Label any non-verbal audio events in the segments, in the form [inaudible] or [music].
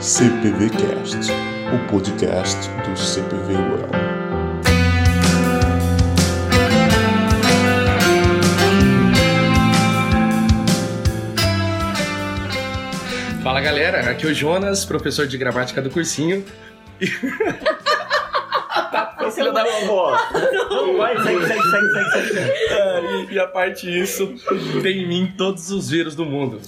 CPVcast, o podcast do CPV Well. Fala galera, aqui é o Jonas, professor de gramática do cursinho. Filho da vovó. Vai, segue, segue, segue, segue, segue. E a parte disso, tem em mim todos os vírus do mundo.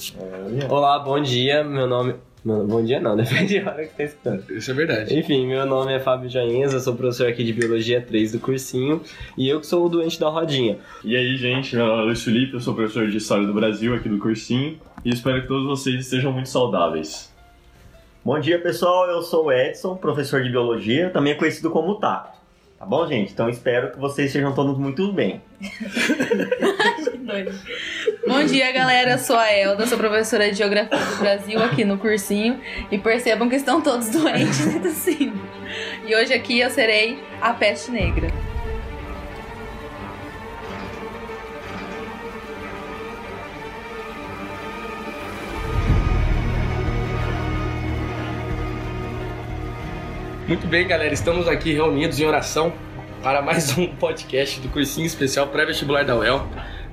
Olá, bom dia. Meu nome. Bom dia não, [laughs] depende da hora que tá escutando. Isso é verdade. Enfim, meu nome é Fábio Jaenza, sou professor aqui de Biologia 3 do cursinho e eu que sou o doente da rodinha. E aí, gente, meu nome é Luiz Felipe, eu sou professor de História do Brasil aqui do cursinho e espero que todos vocês estejam muito saudáveis. Bom dia, pessoal. Eu sou o Edson, professor de biologia, também conhecido como Tato. Tá bom, gente? Então espero que vocês estejam todos muito bem. [laughs] Que doido. Bom dia, galera. Eu sou a Elda, sou professora de Geografia do Brasil aqui no cursinho. E percebam que estão todos [laughs] doentes e tossindo. E hoje aqui eu serei a peste negra. Muito bem, galera, estamos aqui reunidos em oração para mais um podcast do cursinho especial pré-vestibular da UEL,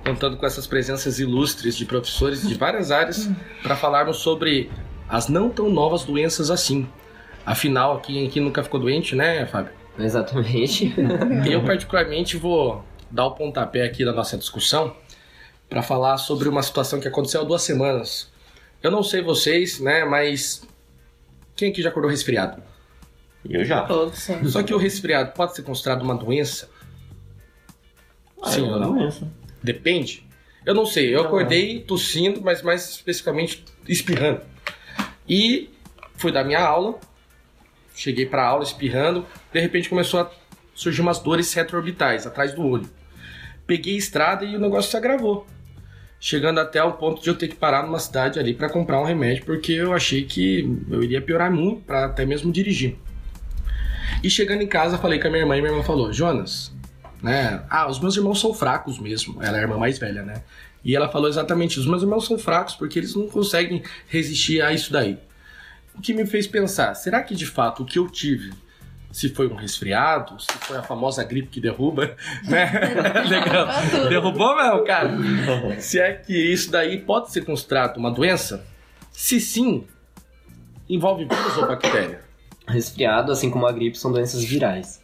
contando com essas presenças ilustres de professores de várias áreas para falarmos sobre as não tão novas doenças assim. Afinal, quem aqui nunca ficou doente, né, Fábio? Exatamente. [laughs] Eu, particularmente, vou dar o pontapé aqui da nossa discussão para falar sobre uma situação que aconteceu há duas semanas. Eu não sei vocês, né, mas quem aqui já acordou resfriado? Eu já. Todos, sim. Só que o resfriado pode ser considerado uma doença? Sim é ou uma não? doença. Depende. Eu não sei, eu Não, acordei tossindo, mas mais especificamente espirrando. E fui dar minha aula, cheguei pra aula espirrando, de repente começou a surgir umas dores retroorbitais atrás do olho. Peguei estrada e o negócio se agravou. Chegando até o ponto de eu ter que parar numa cidade ali pra comprar um remédio, porque eu achei que eu iria piorar muito pra até mesmo dirigir. E chegando em casa, falei com a minha irmã e minha irmã falou: Jonas, né? Ah, os meus irmãos são fracos mesmo. Ela é a irmã mais velha, né? E ela falou exatamente: os meus irmãos são fracos porque eles não conseguem resistir a isso daí. O que me fez pensar: será que de fato o que eu tive, se foi um resfriado, se foi a famosa gripe que derruba, [laughs] né? [laughs] Legal. Derrubou mesmo, cara? Se é que isso daí pode ser considerado uma doença? Se sim, envolve vírus ou bactéria? Resfriado, assim como a gripe, são doenças virais.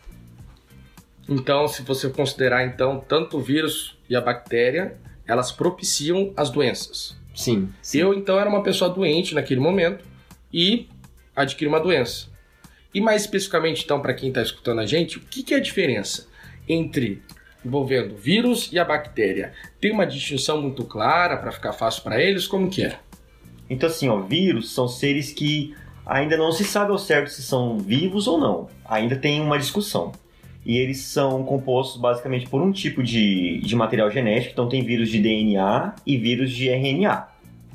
Então, se você considerar então tanto o vírus e a bactéria, elas propiciam as doenças. Sim. Se eu então era uma pessoa doente naquele momento e adquiri uma doença. E mais especificamente então para quem está escutando a gente, o que, que é a diferença entre envolvendo o vírus e a bactéria? Tem uma distinção muito clara para ficar fácil para eles? Como que é? Então, assim, ó, vírus são seres que ainda não se sabe ao certo se são vivos ou não. Ainda tem uma discussão. E eles são compostos basicamente por um tipo de, de material genético. Então, tem vírus de DNA e vírus de RNA.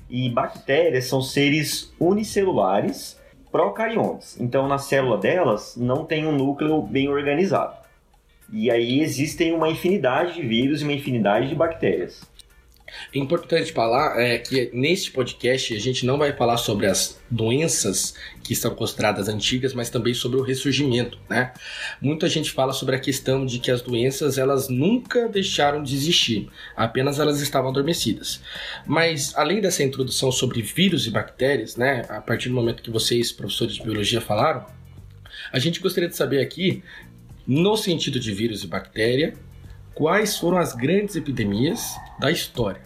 E bactérias são seres unicelulares procariontes. Então, na célula delas não tem um núcleo bem organizado. E aí existem uma infinidade de vírus e uma infinidade de bactérias. É importante falar é, que neste podcast a gente não vai falar sobre as doenças que são consideradas antigas, mas também sobre o ressurgimento, né? Muita gente fala sobre a questão de que as doenças elas nunca deixaram de existir, apenas elas estavam adormecidas. Mas além dessa introdução sobre vírus e bactérias, né, a partir do momento que vocês, professores de biologia, falaram, a gente gostaria de saber aqui, no sentido de vírus e bactéria, quais foram as grandes epidemias da história.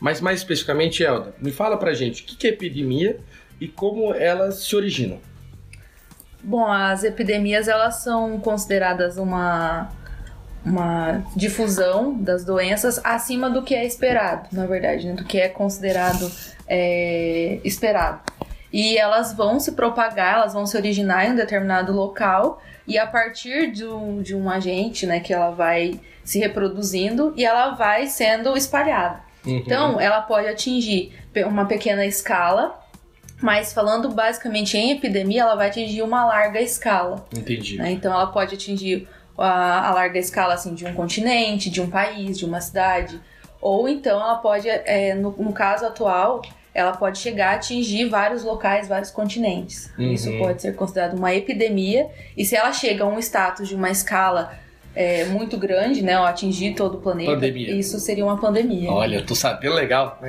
Mas mais especificamente, Elda, me fala pra gente o que é epidemia e como elas se originam. Bom, as epidemias elas são consideradas uma uma difusão das doenças acima do que é esperado, na verdade, né? do que é considerado é, esperado. E elas vão se propagar, elas vão se originar em um determinado local e a partir de um, de um agente, né, que ela vai se reproduzindo e ela vai sendo espalhada. Então, ela pode atingir uma pequena escala, mas falando basicamente em epidemia, ela vai atingir uma larga escala. entendi. né? Então, ela pode atingir a, a larga escala assim, de um continente, de um país, de uma cidade. Ou então, ela pode, é, no, no caso atual, ela pode chegar a atingir vários locais, vários continentes. Uhum. Isso pode ser considerado uma epidemia. E se ela chega a um status de uma escala é, muito grande, né, ou atingir todo o planeta, Pandemia. isso seria uma pandemia. Olha, tô sabendo legal.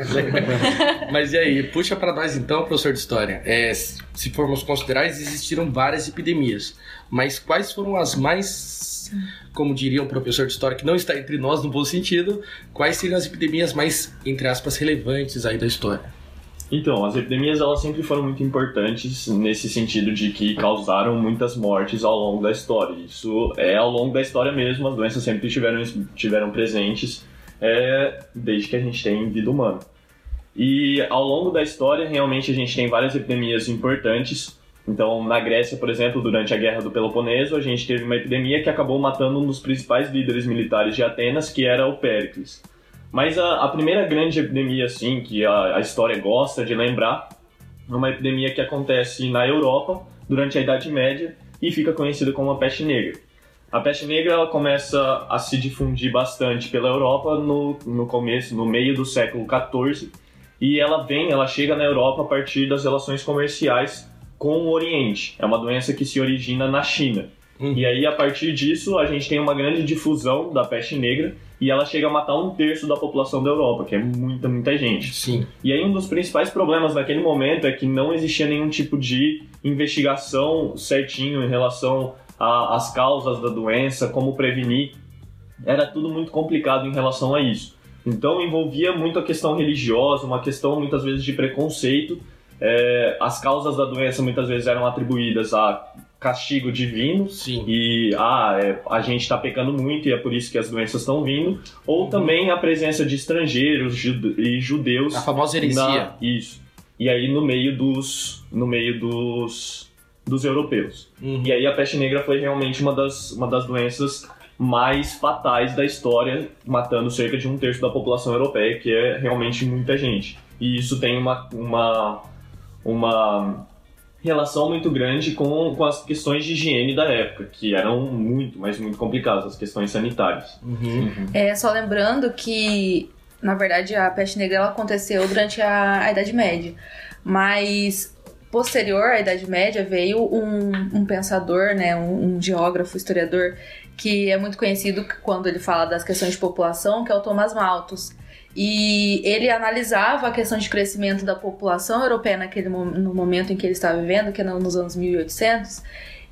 [laughs] Mas e aí, puxa pra nós então, professor de história. É, se formos considerar, existiram várias epidemias. Mas quais foram as mais, como diria um professor de história que não está entre nós no bom sentido, quais seriam as epidemias mais, entre aspas, relevantes aí da história? Então, as epidemias elas sempre foram muito importantes nesse sentido de que causaram muitas mortes ao longo da história. Isso é ao longo da história mesmo, as doenças sempre tiveram, tiveram presentes é, desde que a gente tem vida humana. E ao longo da história, realmente a gente tem várias epidemias importantes. Então, na Grécia, por exemplo, durante a Guerra do Peloponeso, a gente teve uma epidemia que acabou matando um dos principais líderes militares de Atenas, que era o Péricles. Mas a, a primeira grande epidemia, assim, que a, a história gosta de lembrar, é uma epidemia que acontece na Europa durante a Idade Média e fica conhecida como a peste negra. A peste negra ela começa a se difundir bastante pela Europa no, no começo, no meio do século XIV, e ela vem, ela chega na Europa a partir das relações comerciais com o Oriente. É uma doença que se origina na China. Uhum. E aí, a partir disso, a gente tem uma grande difusão da peste negra e ela chega a matar um terço da população da Europa, que é muita, muita gente. Sim. E aí, um dos principais problemas naquele momento é que não existia nenhum tipo de investigação certinho em relação às causas da doença, como prevenir. Era tudo muito complicado em relação a isso. Então, envolvia muito a questão religiosa, uma questão muitas vezes de preconceito. É, as causas da doença muitas vezes eram atribuídas a castigo divino, Sim. e ah, é, a gente está pecando muito e é por isso que as doenças estão vindo, ou também a presença de estrangeiros jude- e judeus A famosa heresia. na- isso. E aí no meio dos no meio dos dos europeus. Uhum. E aí a peste negra foi realmente uma das uma das doenças mais fatais da história, matando cerca de um terço da população europeia, que é realmente muita gente. E isso tem uma uma uma relação muito grande com, com as questões de higiene da época, que eram muito, mas muito complicadas, as questões sanitárias. Uhum. É, só lembrando que, na verdade, a peste negra ela aconteceu durante a, a Idade Média. Mas, posterior à Idade Média, veio um, um pensador, né, um, um geógrafo, historiador, que é muito conhecido quando ele fala das questões de população, que é o Thomas Malthus. E ele analisava a questão de crescimento da população europeia naquele no momento em que ele estava vivendo, que é no- nos anos 1800,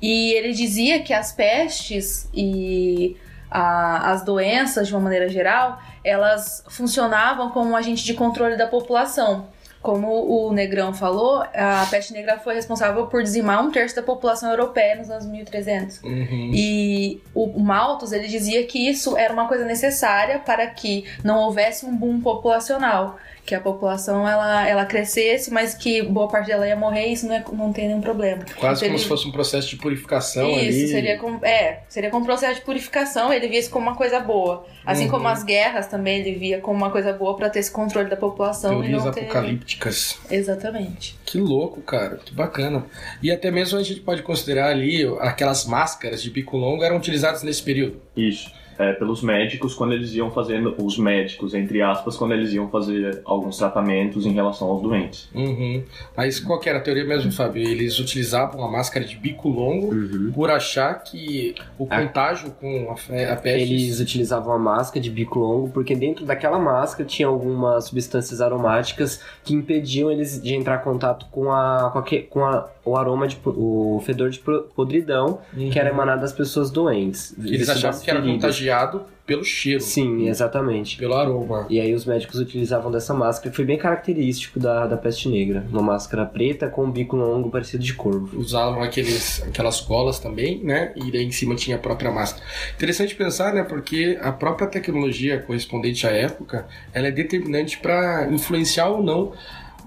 e ele dizia que as pestes e a- as doenças, de uma maneira geral, elas funcionavam como um agente de controle da população. Como o Negrão falou, a peste negra foi responsável por dizimar um terço da população europeia nos anos 1300. Uhum. E o Malthus, ele dizia que isso era uma coisa necessária para que não houvesse um boom populacional. Que a população, ela, ela crescesse, mas que boa parte dela ia morrer e isso não, é, não tem nenhum problema. Quase Então como se fosse um processo de purificação isso, ali. seria como, é, seria como um processo de purificação, ele via isso como uma coisa boa. Assim Uhum. como as guerras também ele via como uma coisa boa para ter esse controle da população Teorias e não ter... apocalípticas. Exatamente. Que louco, cara. Que bacana. E até mesmo a gente pode considerar ali aquelas máscaras de bico longo eram utilizadas nesse período. Isso. É, pelos médicos, quando eles iam fazendo, os médicos, entre aspas, quando eles iam fazer alguns tratamentos em relação aos doentes. Uhum. Mas qual que era a teoria mesmo, Fábio? Eles utilizavam a máscara de bico longo Uhum. por achar que o Ah. contágio com a, a peste... Eles utilizavam a máscara de bico longo porque dentro daquela máscara tinha algumas substâncias aromáticas que impediam eles de entrar em contato com, a, com, a, com a- o aroma de o fedor de podridão Uhum. que era emanado das pessoas doentes. Eles achavam que era feridas. Contagiado pelo cheiro, Sim, exatamente. pelo aroma. E aí os médicos utilizavam dessa máscara, que foi bem característico da, da peste negra. Uma máscara preta com um bico longo parecido de corvo. Usavam aqueles, aquelas colas também, né? E daí em cima tinha a própria máscara. Interessante pensar, né? Porque a própria tecnologia correspondente à época, ela é determinante para influenciar ou não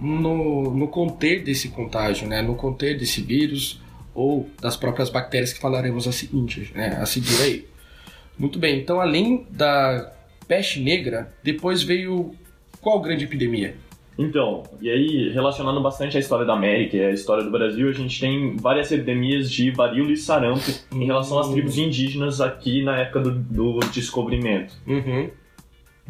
no, no conter desse contágio, né? No conter desse vírus ou das próprias bactérias que falaremos a seguinte, né? A seguir aí. Muito bem. Então, além da peste negra, depois veio qual grande epidemia? Então, e aí, relacionando bastante a história da América e a história do Brasil, a gente tem várias epidemias de varíola e sarampo em relação às tribos indígenas aqui na época do, do descobrimento. Uhum.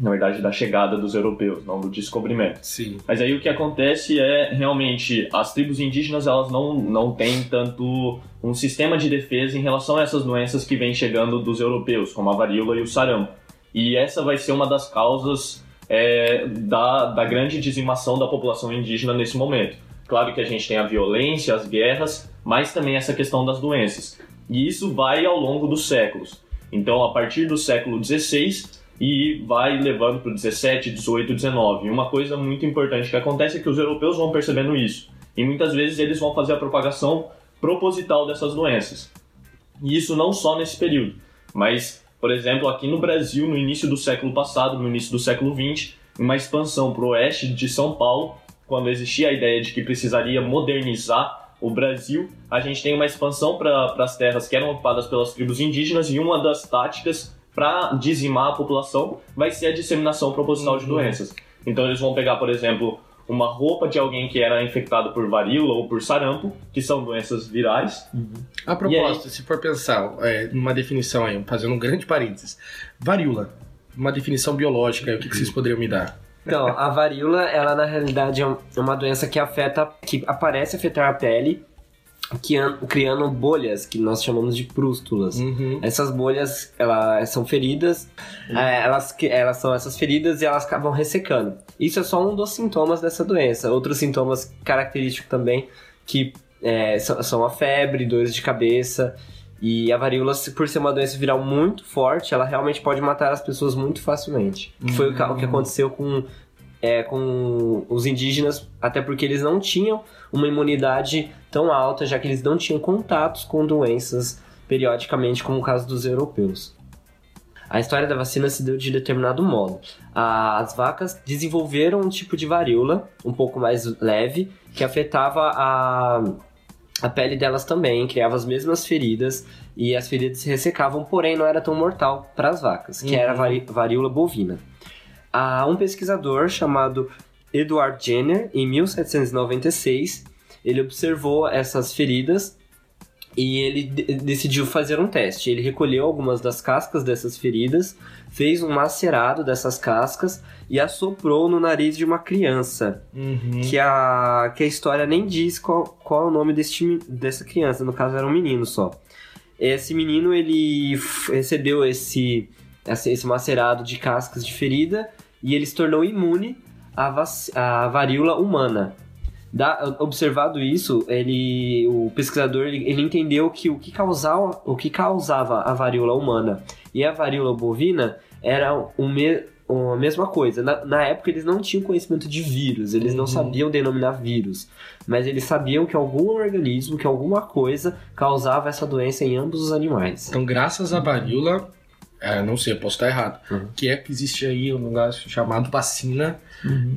Na verdade, da chegada dos europeus, não do descobrimento. Sim. Mas aí o que acontece é realmente as tribos indígenas elas não, não têm tanto um sistema de defesa em relação a essas doenças que vêm chegando dos europeus, como a varíola e o sarampo. E essa vai ser uma das causas é, da, da grande dizimação da população indígena nesse momento. Claro que a gente tem a violência, as guerras, mas também essa questão das doenças. E isso vai ao longo dos séculos. Então, a partir do século XVI e vai levando para o 17, 18, 19. E uma coisa muito importante que acontece é que os europeus vão percebendo isso. E muitas vezes eles vão fazer a propagação proposital dessas doenças. E isso não só nesse período, mas, por exemplo, aqui no Brasil, no início do século passado, no início do século XX, uma expansão para o oeste de São Paulo, quando existia a ideia de que precisaria modernizar o Brasil, a gente tem uma expansão para as terras que eram ocupadas pelas tribos indígenas e uma das táticas para dizimar a população vai ser a disseminação proposital de doenças. Então eles vão pegar, por exemplo, uma roupa de alguém que era infectado por varíola ou por sarampo, que são doenças virais. A propósito, se for pensar é, numa definição aí, fazendo um grande parênteses, varíola, uma definição biológica, o que, que vocês poderiam me dar? Então, a varíola, ela na realidade é é uma doença que afeta, que aparece afetar a pele, que an- criando bolhas que nós chamamos de prústulas. Uhum. Essas bolhas, elas são feridas, é, elas, elas são essas feridas e elas acabam ressecando. Isso é só um dos sintomas dessa doença. Outros sintomas característicos também, que é, são, a febre, dores de cabeça. E a varíola, por ser uma doença viral muito forte, ela realmente pode matar as pessoas muito facilmente. Que foi o que- o que aconteceu com, é, com os indígenas, até porque eles não tinham uma imunidade tão alta, já que eles não tinham contatos com doenças periodicamente, como o caso dos europeus. A história da vacina se deu de determinado modo. As vacas desenvolveram um tipo de varíola, um pouco mais leve, que afetava a, a pele delas também, criava as mesmas feridas e as feridas se ressecavam, porém não era tão mortal para as vacas, que era a vari- varíola bovina. Um pesquisador chamado Edward Jenner, em 1796, ele observou essas feridas e ele de- decidiu fazer um teste. Ele recolheu algumas das cascas dessas feridas, fez um macerado dessas cascas e assoprou no nariz de uma criança. Uhum. Que a, que a história nem diz qual, qual é o nome deste, mi- dessa criança, no caso era um menino só. Esse menino ele recebeu esse, esse, macerado de cascas de ferida e ele se tornou imune à, à varíola humana. Da- observado isso, ele, o pesquisador ele, ele entendeu que o que, causava, o que causava a varíola humana e a varíola bovina era o me, a mesma coisa. Na, na época eles não tinham conhecimento de vírus, eles não Uhum. sabiam denominar vírus, mas eles sabiam que algum organismo, que alguma coisa causava essa doença em ambos os animais. Então, graças à varíola, é, não sei, eu posso estar errado, Uhum. que é que existe aí um negócio chamado vacina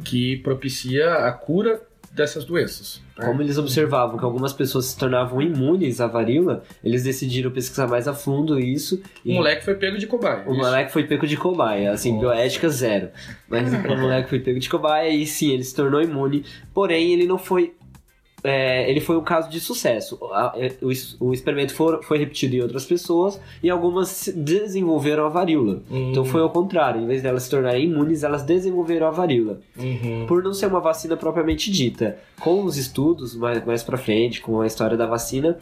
que propicia a cura dessas doenças. né? Como eles observavam que algumas pessoas se tornavam imunes à varíola, eles decidiram pesquisar mais a fundo isso. O e moleque foi pego de cobaia. o isso. moleque foi pego de cobaia, assim, Nossa. bioética zero. Mas o moleque foi pego de cobaia e sim, ele se tornou imune, porém ele não foi. É, ele foi um caso de sucesso. É, O, o experimento for- foi repetido em outras pessoas e algumas se- desenvolveram a varíola. Hum, Então foi ao contrário, em vez delas se tornarem imunes, elas desenvolveram a varíola. uhum. por não ser uma vacina propriamente dita. Com os estudos mais, mais pra frente, com a história da vacina,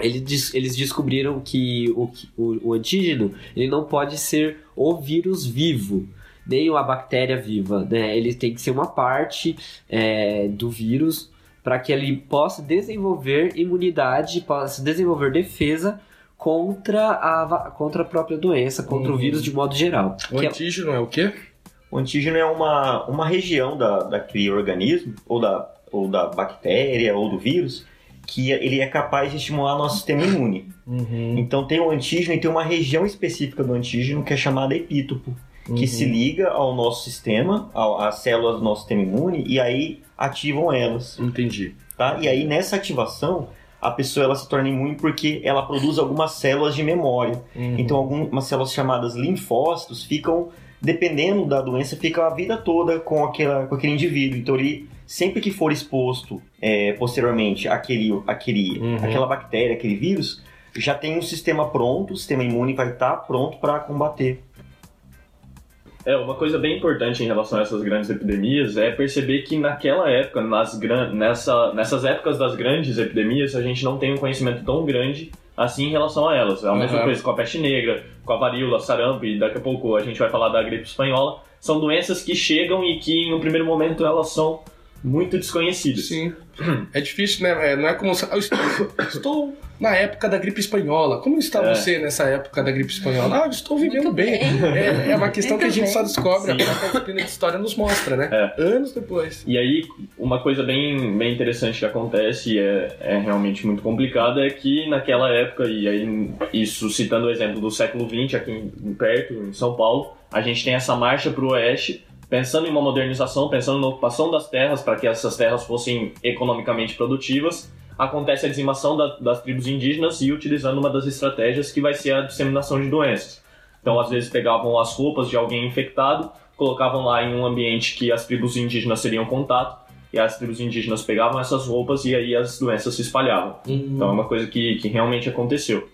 ele des- eles descobriram que o, o, o antígeno ele não pode ser o vírus vivo, nem a bactéria viva. Né? Ele tem que ser uma parte é, do vírus para que ele possa desenvolver imunidade, possa desenvolver defesa contra a, contra a própria doença, contra o Uhum. vírus de modo geral. O Que é- antígeno é o quê? O antígeno é uma, uma região da, daquele organismo, ou da, ou da bactéria, ou do vírus, que ele é capaz de estimular nosso sistema imune. Uhum. Então tem o antígeno e tem uma região específica do antígeno que é chamada epítopo, que Uhum. se liga ao nosso sistema, ao- às células do nosso sistema imune, e aí ativam elas. Entendi. Tá? E aí nessa ativação, a pessoa ela se torna imune porque ela produz algumas células de memória. Uhum. Então algumas células chamadas linfócitos ficam, dependendo da doença, ficam a vida toda com, aquela, com aquele indivíduo. Então ele, sempre que for exposto é, posteriormente àquele, àquele, Uhum. àquela bactéria, aquele vírus, já tem um sistema pronto, o sistema imune vai estar pronto para combater. É, uma coisa bem importante em relação a essas grandes epidemias é perceber que naquela época, nas gran... Nessa... nessas épocas das grandes epidemias, a gente não tem um conhecimento tão grande assim em relação a elas. É a mesma Uhum. coisa com a peste negra, com a varíola, sarampo e daqui a pouco a gente vai falar da gripe espanhola. São doenças que chegam e que em um primeiro momento elas são muito desconhecidas. Sim. [clears throat] É difícil, né? É, não é como. Eu estou, estou na época da gripe espanhola. Como está É. você nessa época da gripe espanhola? Ah, eu estou vivendo Muito bem. bem. É, é uma questão que a Muito gente bem. só descobre. Sim. A própria de história nos mostra, né? É. Anos depois. E aí, uma coisa bem, bem interessante que acontece e é, é realmente muito complicada é que naquela época, e aí isso citando o exemplo do século XX aqui em, perto, em São Paulo, a gente tem essa marcha para o oeste, pensando em uma modernização, pensando na ocupação das terras para que essas terras fossem economicamente produtivas. Acontece a dizimação da- das tribos indígenas e utilizando uma das estratégias que vai ser a disseminação de doenças. Então, às vezes, pegavam as roupas de alguém infectado, colocavam lá em um ambiente que as tribos indígenas teriam contato, e as tribos indígenas pegavam essas roupas e aí as doenças se espalhavam. Então é uma coisa que, que realmente aconteceu.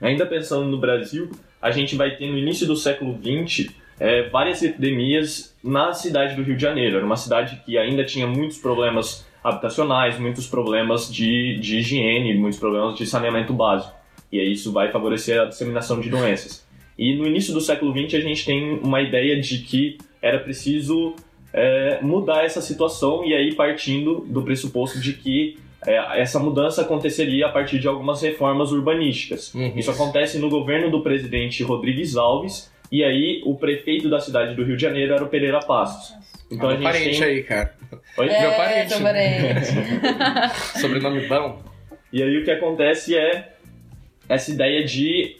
Ainda pensando no Brasil, a gente vai ter no início do século XX é, várias epidemias na cidade do Rio de Janeiro. Era uma cidade que ainda tinha muitos problemas habitacionais, muitos problemas de, de higiene, muitos problemas de saneamento básico. E aí isso vai favorecer a disseminação de doenças. E no início do século XX a gente tem uma ideia de que era preciso é, mudar essa situação e aí partindo do pressuposto de que é, essa mudança aconteceria a partir de algumas reformas urbanísticas. Uhum. Isso acontece no governo do presidente Rodrigues Alves e aí o prefeito da cidade do Rio de Janeiro era o Pereira Passos. Então Ah, a meu gente parente tem aí, cara. Oi? É, Meu parente. seu parente. [laughs] Sobrenome bom. E aí o que acontece é essa ideia de,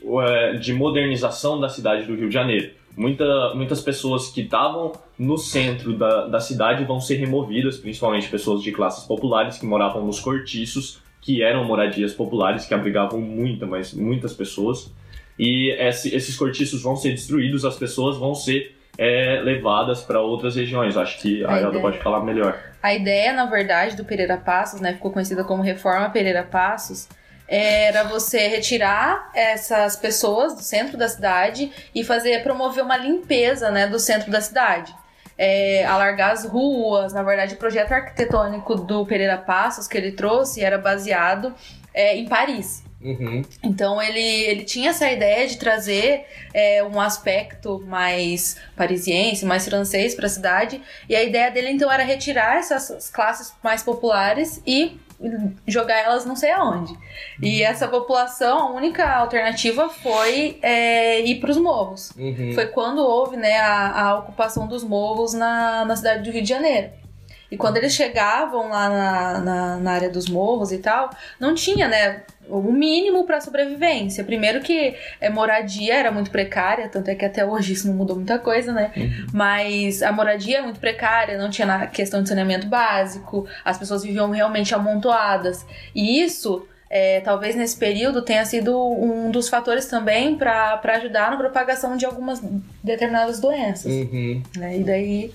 de modernização da cidade do Rio de Janeiro. Muita, muitas pessoas que estavam no centro da, da cidade vão ser removidas, principalmente pessoas de classes populares que moravam nos cortiços, que eram moradias populares, que abrigavam muita, mas muitas pessoas. E esse- esses cortiços vão ser destruídos, as pessoas vão ser eh, levadas para outras regiões. Acho que a A Elda ideia. pode falar melhor. A ideia, na verdade, do Pereira Passos, né, ficou conhecida como Reforma Pereira Passos, era você retirar essas pessoas do centro da cidade e fazer promover uma limpeza, né, do centro da cidade. É, alargar as ruas, na verdade, o projeto arquitetônico do Pereira Passos que ele trouxe era baseado é, em Paris. Uhum. Então ele, ele tinha essa ideia de trazer é, um aspecto mais parisiense, mais francês para a cidade. E a ideia dele então era retirar essas classes mais populares e jogar elas não sei aonde. E essa população, a única alternativa foi é, ir para os morros. Uhum. Foi quando houve né, a, a ocupação dos morros na, na cidade do Rio de Janeiro. E quando eles chegavam lá na, na, na área dos morros e tal, não tinha, né, o mínimo para sobrevivência. Primeiro que é, moradia era muito precária, tanto é que até hoje isso não mudou muita coisa, né? Mas a moradia é muito precária, não tinha na questão de saneamento básico, as pessoas viviam realmente amontoadas. E isso é, talvez nesse período tenha sido um dos fatores também para ajudar na propagação de algumas determinadas doenças. Uhum. né? E daí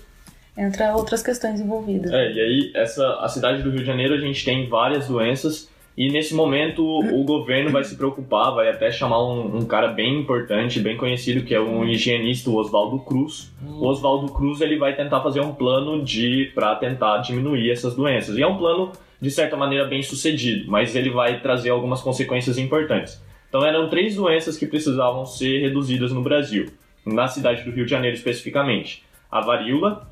entra outras questões envolvidas. É, e aí essa, a cidade do Rio de Janeiro a gente tem várias doenças e nesse momento o governo vai se preocupar, vai até chamar um, um cara bem importante, bem conhecido, que é um higienista, o Oswaldo Cruz. O Oswaldo Cruz ele vai tentar fazer um plano de para tentar diminuir essas doenças. E é um plano de certa maneira bem sucedido, mas ele vai trazer algumas consequências importantes. Então eram três doenças que precisavam ser reduzidas no Brasil, na cidade do Rio de Janeiro especificamente: a varíola,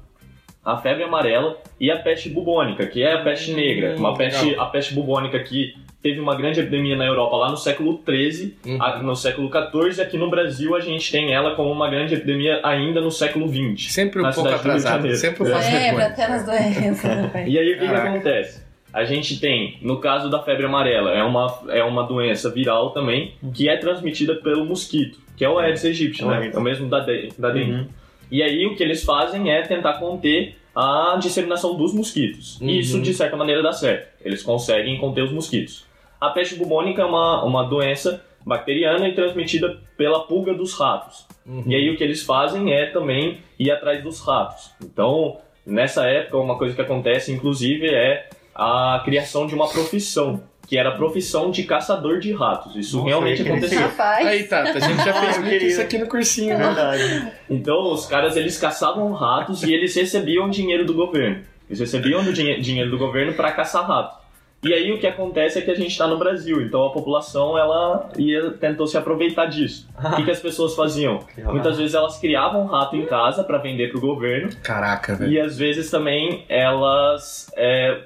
a febre amarela e a peste bubônica, que é a peste negra. Hum, Uma peste, legal. a peste bubônica que teve uma grande epidemia na Europa lá no século XIII, Uhum. no século XIV, aqui no Brasil a gente tem ela como uma grande epidemia ainda no século XX. Sempre um Na pouco atrasado. Sempre um É. depois. até nas doenças. né? E aí o que, que acontece? A gente tem, no caso da febre amarela, é uma, é uma doença viral também, que é transmitida pelo mosquito, que é o Aedes aegypti, né? É o mesmo da, de, da dengue. Uhum. E aí o que eles fazem é tentar conter a disseminação dos mosquitos. Uhum. E isso, de certa maneira, dá certo. Eles conseguem conter os mosquitos. A peste bubônica é uma, uma doença bacteriana e transmitida pela pulga dos ratos. Uhum. E aí o que eles fazem é também ir atrás dos ratos. Então, nessa época, uma coisa que acontece, inclusive, é a criação de uma profissão que era a profissão de caçador de ratos. Isso Nossa, realmente eu queria acontecia. Rapaz. Aí, Tata, a gente já fez muito isso aqui no cursinho, É né? verdade. Então, os caras eles caçavam ratos e eles recebiam dinheiro do governo. Eles recebiam do dinhe- dinheiro do governo para caçar rato. E aí o que acontece é que a gente está no Brasil, então a população ela ia, tentou se aproveitar disso. O que, que as pessoas faziam? Muitas vezes elas criavam um rato em casa para vender para o governo Caraca, velho. e às vezes também elas é,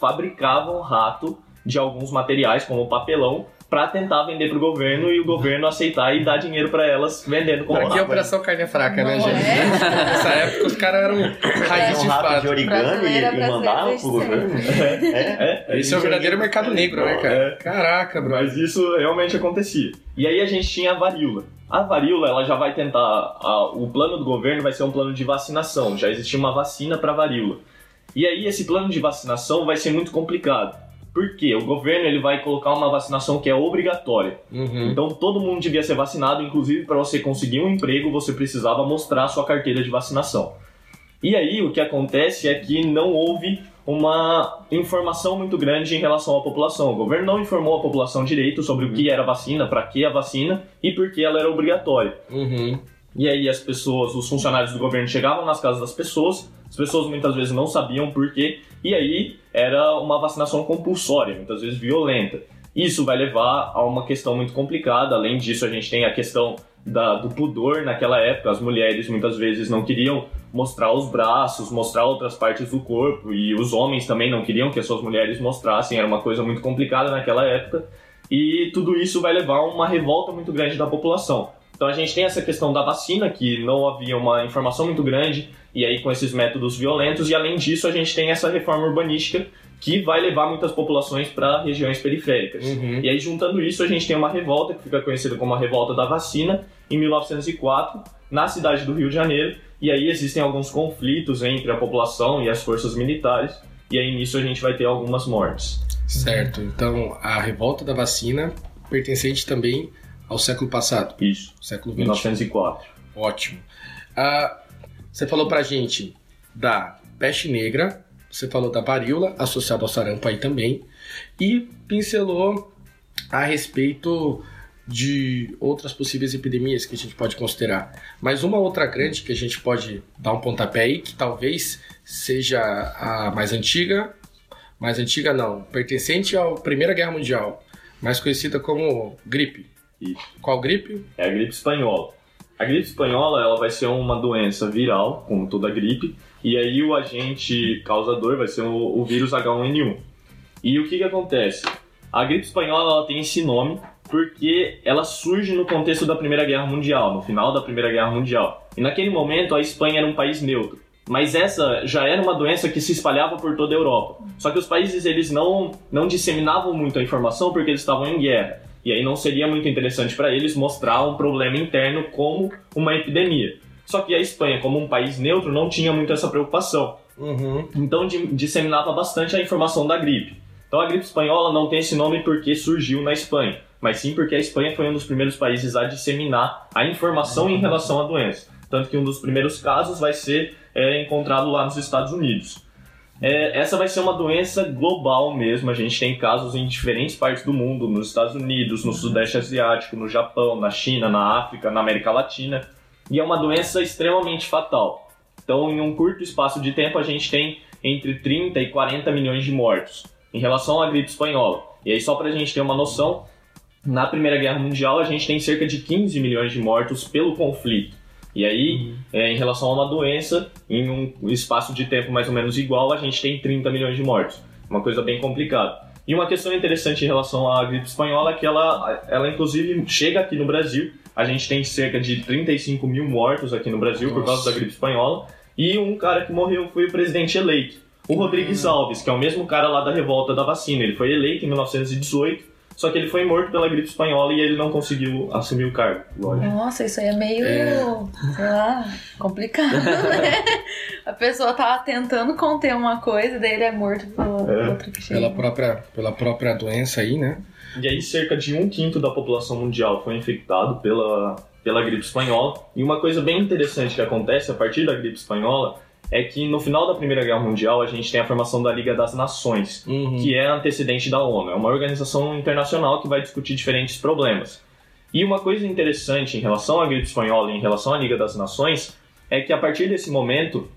fabricavam rato de alguns materiais, como papelão, para tentar vender para o governo e o governo aceitar e dar dinheiro para elas vendendo como Aqui é. Operação Carne Fraca, né, Não gente? é? Nessa época os caras eram raiz um de de fato. origami Brasileira, e, e mandar brasileira pro governo. É. É, Esse é o verdadeiro mercado negro, né, cara? É. Caraca, bro. Mas isso realmente acontecia. E aí a gente tinha a varíola. A varíola, ela já vai tentar. a- o plano do governo vai ser um plano de vacinação. Já existia uma vacina para varíola. E aí esse plano de vacinação vai ser muito complicado. Por quê? O governo ele vai colocar uma vacinação que é obrigatória. Uhum. Então todo mundo devia ser vacinado, inclusive para você conseguir um emprego, você precisava mostrar a sua carteira de vacinação. E aí o que acontece é que não houve uma informação muito grande em relação à população. O governo não informou a população direito sobre o que era a vacina, para que a vacina e por que ela era obrigatória. Uhum. E aí as pessoas, os funcionários do governo chegavam nas casas das pessoas, as pessoas muitas vezes não sabiam por quê, e aí era uma vacinação compulsória, muitas vezes violenta. Isso vai levar a uma questão muito complicada. Além disso, a gente tem a questão da- do pudor naquela época. As mulheres muitas vezes não queriam mostrar os braços, mostrar outras partes do corpo, e os homens também não queriam que as suas mulheres mostrassem. Era uma coisa muito complicada naquela época. E tudo isso vai levar a uma revolta muito grande da população. Então a gente tem essa questão da vacina, que não havia uma informação muito grande, e aí com esses métodos violentos, e além disso a gente tem essa reforma urbanística que vai levar muitas populações para regiões periféricas. Uhum. E aí juntando isso a gente tem uma revolta que fica conhecida como a revolta da vacina em 1904 na cidade do Rio de Janeiro. E aí existem alguns conflitos entre a população e as forças militares. E aí nisso a gente vai ter algumas mortes. Certo. Então, a revolta da vacina pertencente também ao século passado, Isso. século XX. 1904. Ótimo. Ah, você falou pra gente da peste negra, você falou da varíola, associada ao sarampo aí também, e pincelou a respeito de outras possíveis epidemias que a gente pode considerar. Mas uma outra grande que a gente pode dar um pontapé aí, que talvez seja a mais antiga, mais antiga não, pertencente à Primeira Guerra Mundial, mais conhecida como gripe. Isso. Qual gripe? é a gripe espanhola. A gripe espanhola ela vai ser uma doença viral, como toda gripe, e aí o agente causador vai ser o, o vírus H1N1. E o que, que acontece? A gripe espanhola ela tem esse nome porque ela surge no contexto da Primeira Guerra Mundial, no final da Primeira Guerra Mundial. E naquele momento a Espanha era um país neutro. Mas essa já era uma doença que se espalhava por toda a Europa. Só que os países eles não, não disseminavam muito a informação porque eles estavam em guerra. E aí não seria muito interessante para eles mostrar um problema interno como uma epidemia. Só que a Espanha, como um país neutro, não tinha muito essa preocupação. Uhum. Então di- disseminava bastante a informação da gripe. Então a gripe espanhola não tem esse nome porque surgiu na Espanha, mas sim porque a Espanha foi um dos primeiros países a disseminar a informação em relação à doença. Tanto que um dos primeiros casos vai ser é, encontrado lá nos Estados Unidos. É, essa vai ser uma doença global mesmo. A gente tem casos em diferentes partes do mundo, nos Estados Unidos, no Sudeste Asiático, no Japão, na China, na África, na América Latina. E é uma doença extremamente fatal. Então, em um curto espaço de tempo, a gente tem entre 30 e 40 milhões de mortos em relação à gripe espanhola. E aí, só para a gente ter uma noção, na Primeira Guerra Mundial a gente tem cerca de 15 milhões de mortos pelo conflito. E aí, é, em relação a uma doença, em um espaço de tempo mais ou menos igual, a gente tem 30 milhões de mortos. Uma coisa bem complicada. E uma questão interessante em relação à gripe espanhola é que ela, ela inclusive chega aqui no Brasil. A gente tem cerca de 35 mil mortos aqui no Brasil por causa Nossa. da gripe espanhola. E um cara que morreu foi o presidente eleito, o Rodrigues Alves, que é o mesmo cara lá da revolta da vacina. Ele foi eleito em 1918, só que ele foi morto pela gripe espanhola e ele não conseguiu assumir o cargo. Lógico. Nossa, isso aí é meio, sei lá, complicado, né? [laughs] A pessoa tava tentando conter uma coisa, daí ele é morto pela É. outra que chega. Pela própria, pela própria doença aí, né? E aí cerca de um quinto da população mundial foi infectado pela, pela gripe espanhola. E uma coisa bem interessante que acontece a partir da gripe espanhola é que no final da Primeira Guerra Mundial a gente tem a formação da Liga das Nações, Uhum. que é antecedente da ONU. É uma organização internacional que vai discutir diferentes problemas. E uma coisa interessante em relação à gripe espanhola e em relação à Liga das Nações é que a partir desse momento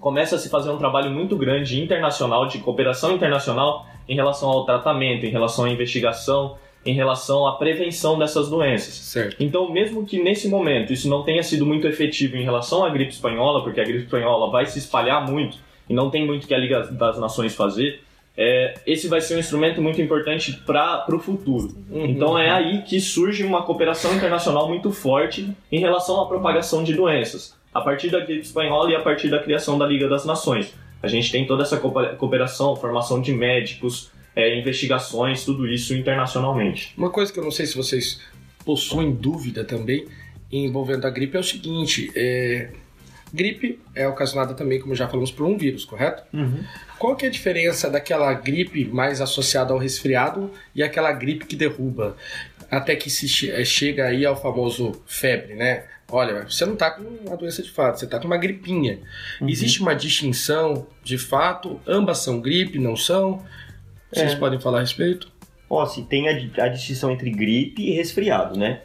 começa a se fazer um trabalho muito grande internacional, de cooperação internacional, em relação ao tratamento, em relação à investigação, em relação à prevenção dessas doenças. Certo. Então, mesmo que nesse momento isso não tenha sido muito efetivo em relação à gripe espanhola, porque a gripe espanhola vai se espalhar muito e não tem muito que a Liga das Nações fazer, é, esse vai ser um instrumento muito importante para o futuro. Então é aí que surge uma cooperação internacional muito forte em relação à propagação de doenças, a partir da gripe espanhola e a partir da criação da Liga das Nações. A gente tem toda essa cooperação, formação de médicos, é, investigações, tudo isso internacionalmente. Uma coisa que eu não sei se vocês possuem dúvida também envolvendo a gripe é o seguinte: é, gripe é ocasionada também, como já falamos, por um vírus, correto? Qual que é a diferença daquela gripe mais associada ao resfriado e aquela gripe que derruba? Até que se eh, chega aí ao famoso febre, né? Olha, você não tá com uma doença de fato, você tá com uma gripinha. Existe uma distinção de fato? Ambas são gripe, não são? Vocês É. podem falar a respeito? Ó, se tem a, a distinção entre gripe e resfriado, né?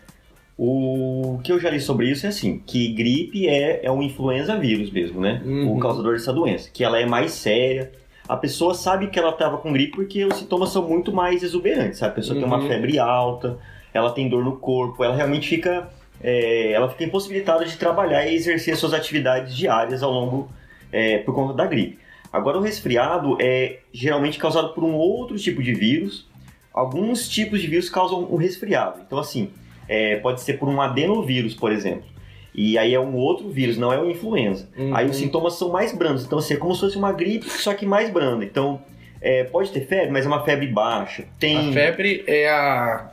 O que eu já li sobre isso é assim, que gripe é, é um influenza vírus mesmo, né? Uhum. O causador dessa doença. Que ela é mais séria. A pessoa sabe que ela estava com gripe porque os sintomas são muito mais exuberantes, sabe? A pessoa tem uma Uhum. febre alta, ela tem dor no corpo, ela realmente fica... é, ela fica impossibilitada de trabalhar e exercer suas atividades diárias ao longo... é, por conta da gripe. Agora, o resfriado é geralmente causado por um outro tipo de vírus. Alguns tipos de vírus causam um resfriado. Então, assim, é, pode ser por um adenovírus, por exemplo. E aí é um outro vírus, não é o influenza. Uhum. Aí os sintomas são mais brandos. Então, assim, é como se fosse uma gripe, só que mais branda. Então, é, pode ter febre, mas é uma febre baixa. Tem... A febre é a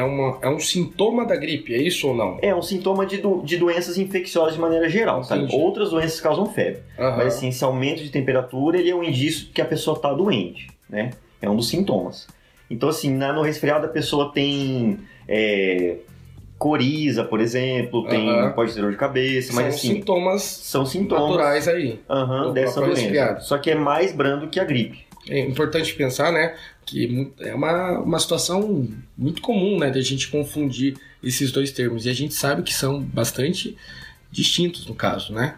é, uma, é um sintoma da gripe, é isso ou não? É um sintoma de, do- de doenças infecciosas de maneira geral, sabe? Entendi. Outras doenças causam febre. Aham. Mas assim, esse aumento de temperatura, ele é um indício que a pessoa está doente, né? É um dos sintomas. Então, assim, na- no resfriado a pessoa tem é, coriza, por exemplo, tem, Aham. pode ter dor de cabeça, São mas assim, sintomas são sintomas naturais aí. aham, do dessa doença. resfriado. Só que é mais brando que a gripe. É importante pensar, né, que é uma, uma situação muito comum, né, de a gente confundir esses dois termos. E a gente sabe que são bastante distintos no caso, né?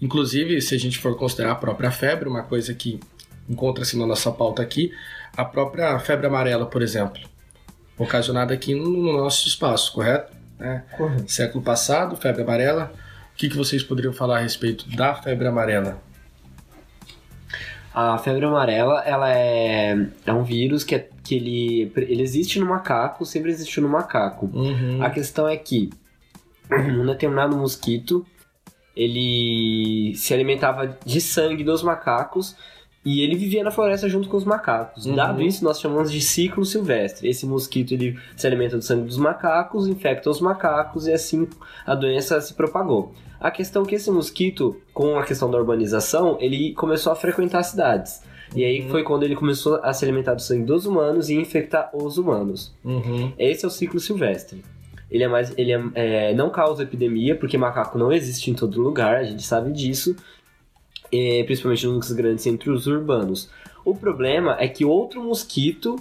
Inclusive, se a gente for considerar a própria febre, uma coisa que encontra-se na nossa pauta aqui, a própria febre amarela, por exemplo, ocasionada aqui no, no nosso espaço, correto? É. Século passado, febre amarela. O que, que vocês poderiam falar a respeito da febre amarela? A febre amarela, ela é, é um vírus que, é- que ele, ele existe no macaco, sempre existiu no macaco. Uhum. A questão é que [clears throat] um determinado mosquito ele se alimentava de sangue dos macacos e ele vivia na floresta junto com os macacos. Uhum. Dado isso, nós chamamos de ciclo silvestre. Esse mosquito ele se alimenta do sangue dos macacos, infecta os macacos e assim a doença se propagou. A questão é que esse mosquito, com a questão da urbanização, ele começou a frequentar cidades. E aí foi quando ele começou a se alimentar do sangue dos humanos e infectar os humanos. Uhum. Esse é o ciclo silvestre. Ele é mais, ele é, é, não causa epidemia porque macaco não existe em todo lugar, a gente sabe disso, é, principalmente nos grandes entre os urbanos. O problema é que outro mosquito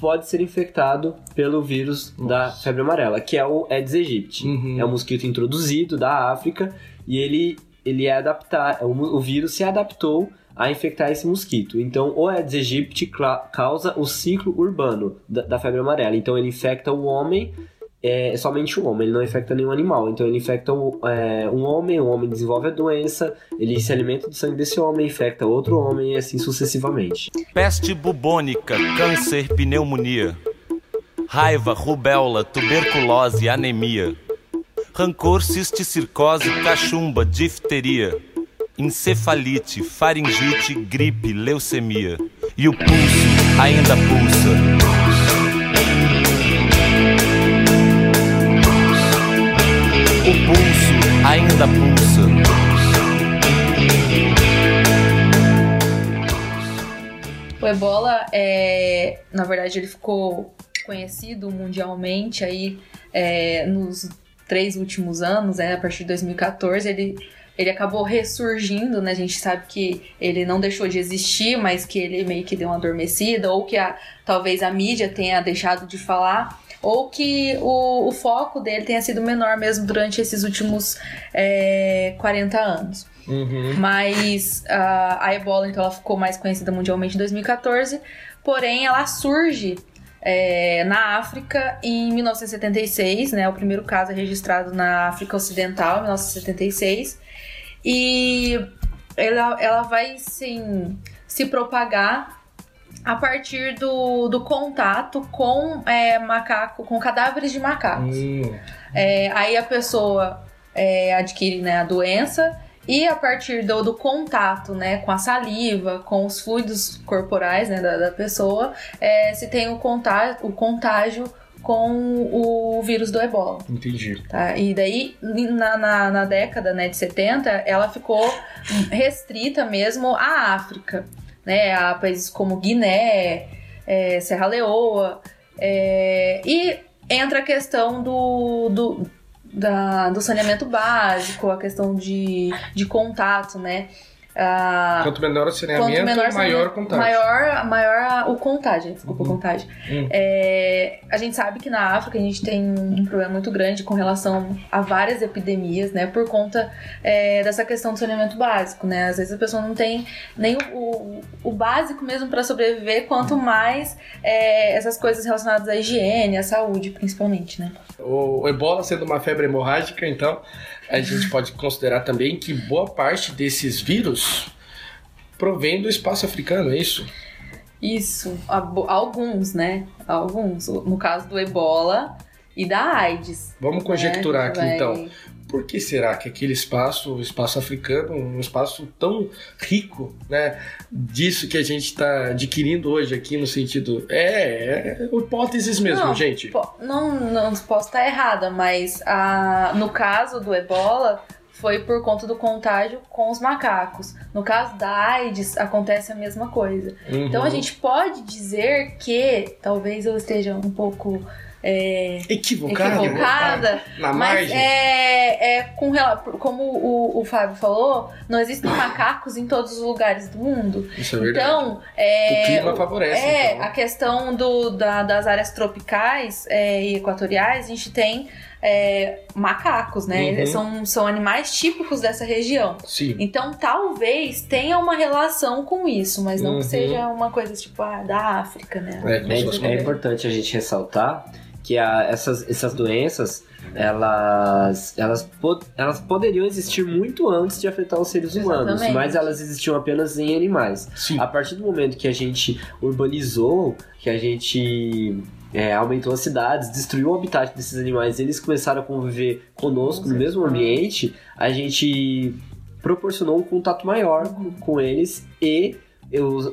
pode ser infectado pelo vírus da febre amarela, que é o Aedes aegypti. Uhum. É um mosquito introduzido da África e ele, ele é adaptar, o, o vírus se adaptou a infectar esse mosquito. Então, o Aedes aegypti causa o ciclo urbano da, da febre amarela. Então, ele infecta o homem, é, somente o homem, ele não infecta nenhum animal. Então, ele infecta o- é, um homem, o homem desenvolve a doença, ele se alimenta do sangue desse homem, infecta outro homem e assim sucessivamente. Peste bubônica, câncer, pneumonia. Raiva, rubéola, tuberculose, anemia. Rancor, cisticircose, cachumba, difteria. Encefalite, faringite, gripe, leucemia. E o pulso ainda pulsa. Ainda pulsa. O ebola, é, na verdade, ele ficou conhecido mundialmente aí é, nos três últimos anos, né, a partir de 2014, ele ele acabou ressurgindo, né? A gente sabe que ele não deixou de existir, mas que ele meio que deu uma adormecida, ou que a, talvez a mídia tenha deixado de falar, ou que o, o foco dele tenha sido menor mesmo durante esses últimos é, 40 anos. Uhum. Mas a, a ebola, então, ela ficou mais conhecida mundialmente em 2014, porém ela surge é, na África em 1976, né? O primeiro caso é registrado na África Ocidental, em 1976. E ela, ela vai, sim, se propagar a partir do, do contato com é, macaco, com cadáveres de macacos. Hum. É, aí a pessoa é, adquire né, a doença e a partir do, do contato né, com a saliva, com os fluidos corporais né, da, da pessoa, é, se tem o contágio, o contágio com o vírus do ebola. Entendi. Tá? E daí, na, na, na década né, de 70, ela ficou restrita mesmo à África, né, a países como Guiné, é, Serra Leoa, é, e entra a questão do, do, da- do saneamento básico, a questão de, de contato, né? Ah, Quanto menor o saneamento, Quanto menor, maior o contágio. Maior, maior o contágio, desculpa, contágio. Hum. É, a gente sabe que na África a gente tem um problema muito grande com relação a várias epidemias, né? Por conta é, dessa questão do saneamento básico, né? Às vezes a pessoa não tem nem o, o, o básico mesmo para sobreviver, quanto mais é, essas coisas relacionadas à higiene, à saúde, principalmente, né? O, o ebola sendo uma febre hemorrágica, então, a gente pode considerar também que boa parte desses vírus provém do espaço africano, é isso? Isso, alguns, né? Alguns. No caso do ebola e da AIDS. Vamos conjecturar né? aqui, Vai- então. Por que será que aquele espaço, o espaço africano, um espaço tão rico, né, disso que a gente está adquirindo hoje aqui no sentido... É, é hipóteses mesmo, Não, gente. Não, não posso estar errada, mas ah, no caso do ebola foi por conta do contágio com os macacos. No caso da AIDS acontece a mesma coisa. Uhum. Então a gente pode dizer que talvez eu esteja um pouco é, Equivocado. equivocada, Na mas margem. é, é com como o, o Fábio falou, não existem [coughs] macacos em todos os lugares do mundo. Isso é verdade. Então, é, o clima favorece. é, então. a questão do, da- das áreas tropicais é, e equatoriais, a gente tem é, macacos, né? Uhum. São, são animais típicos dessa região. Sim. Então, talvez tenha uma relação com isso, mas não Uhum. que seja uma coisa tipo ah, da África, né? É, É, é importante a gente ressaltar que a- essas, essas doenças elas, elas, po- elas poderiam existir muito antes de afetar os seres humanos, Exatamente. mas elas existiam apenas em animais. Sim. A partir do momento que a gente urbanizou, que a gente é, aumentou as cidades, destruiu o habitat desses animais, eles começaram a conviver conosco no mesmo ambiente, a gente proporcionou um contato maior com, com eles e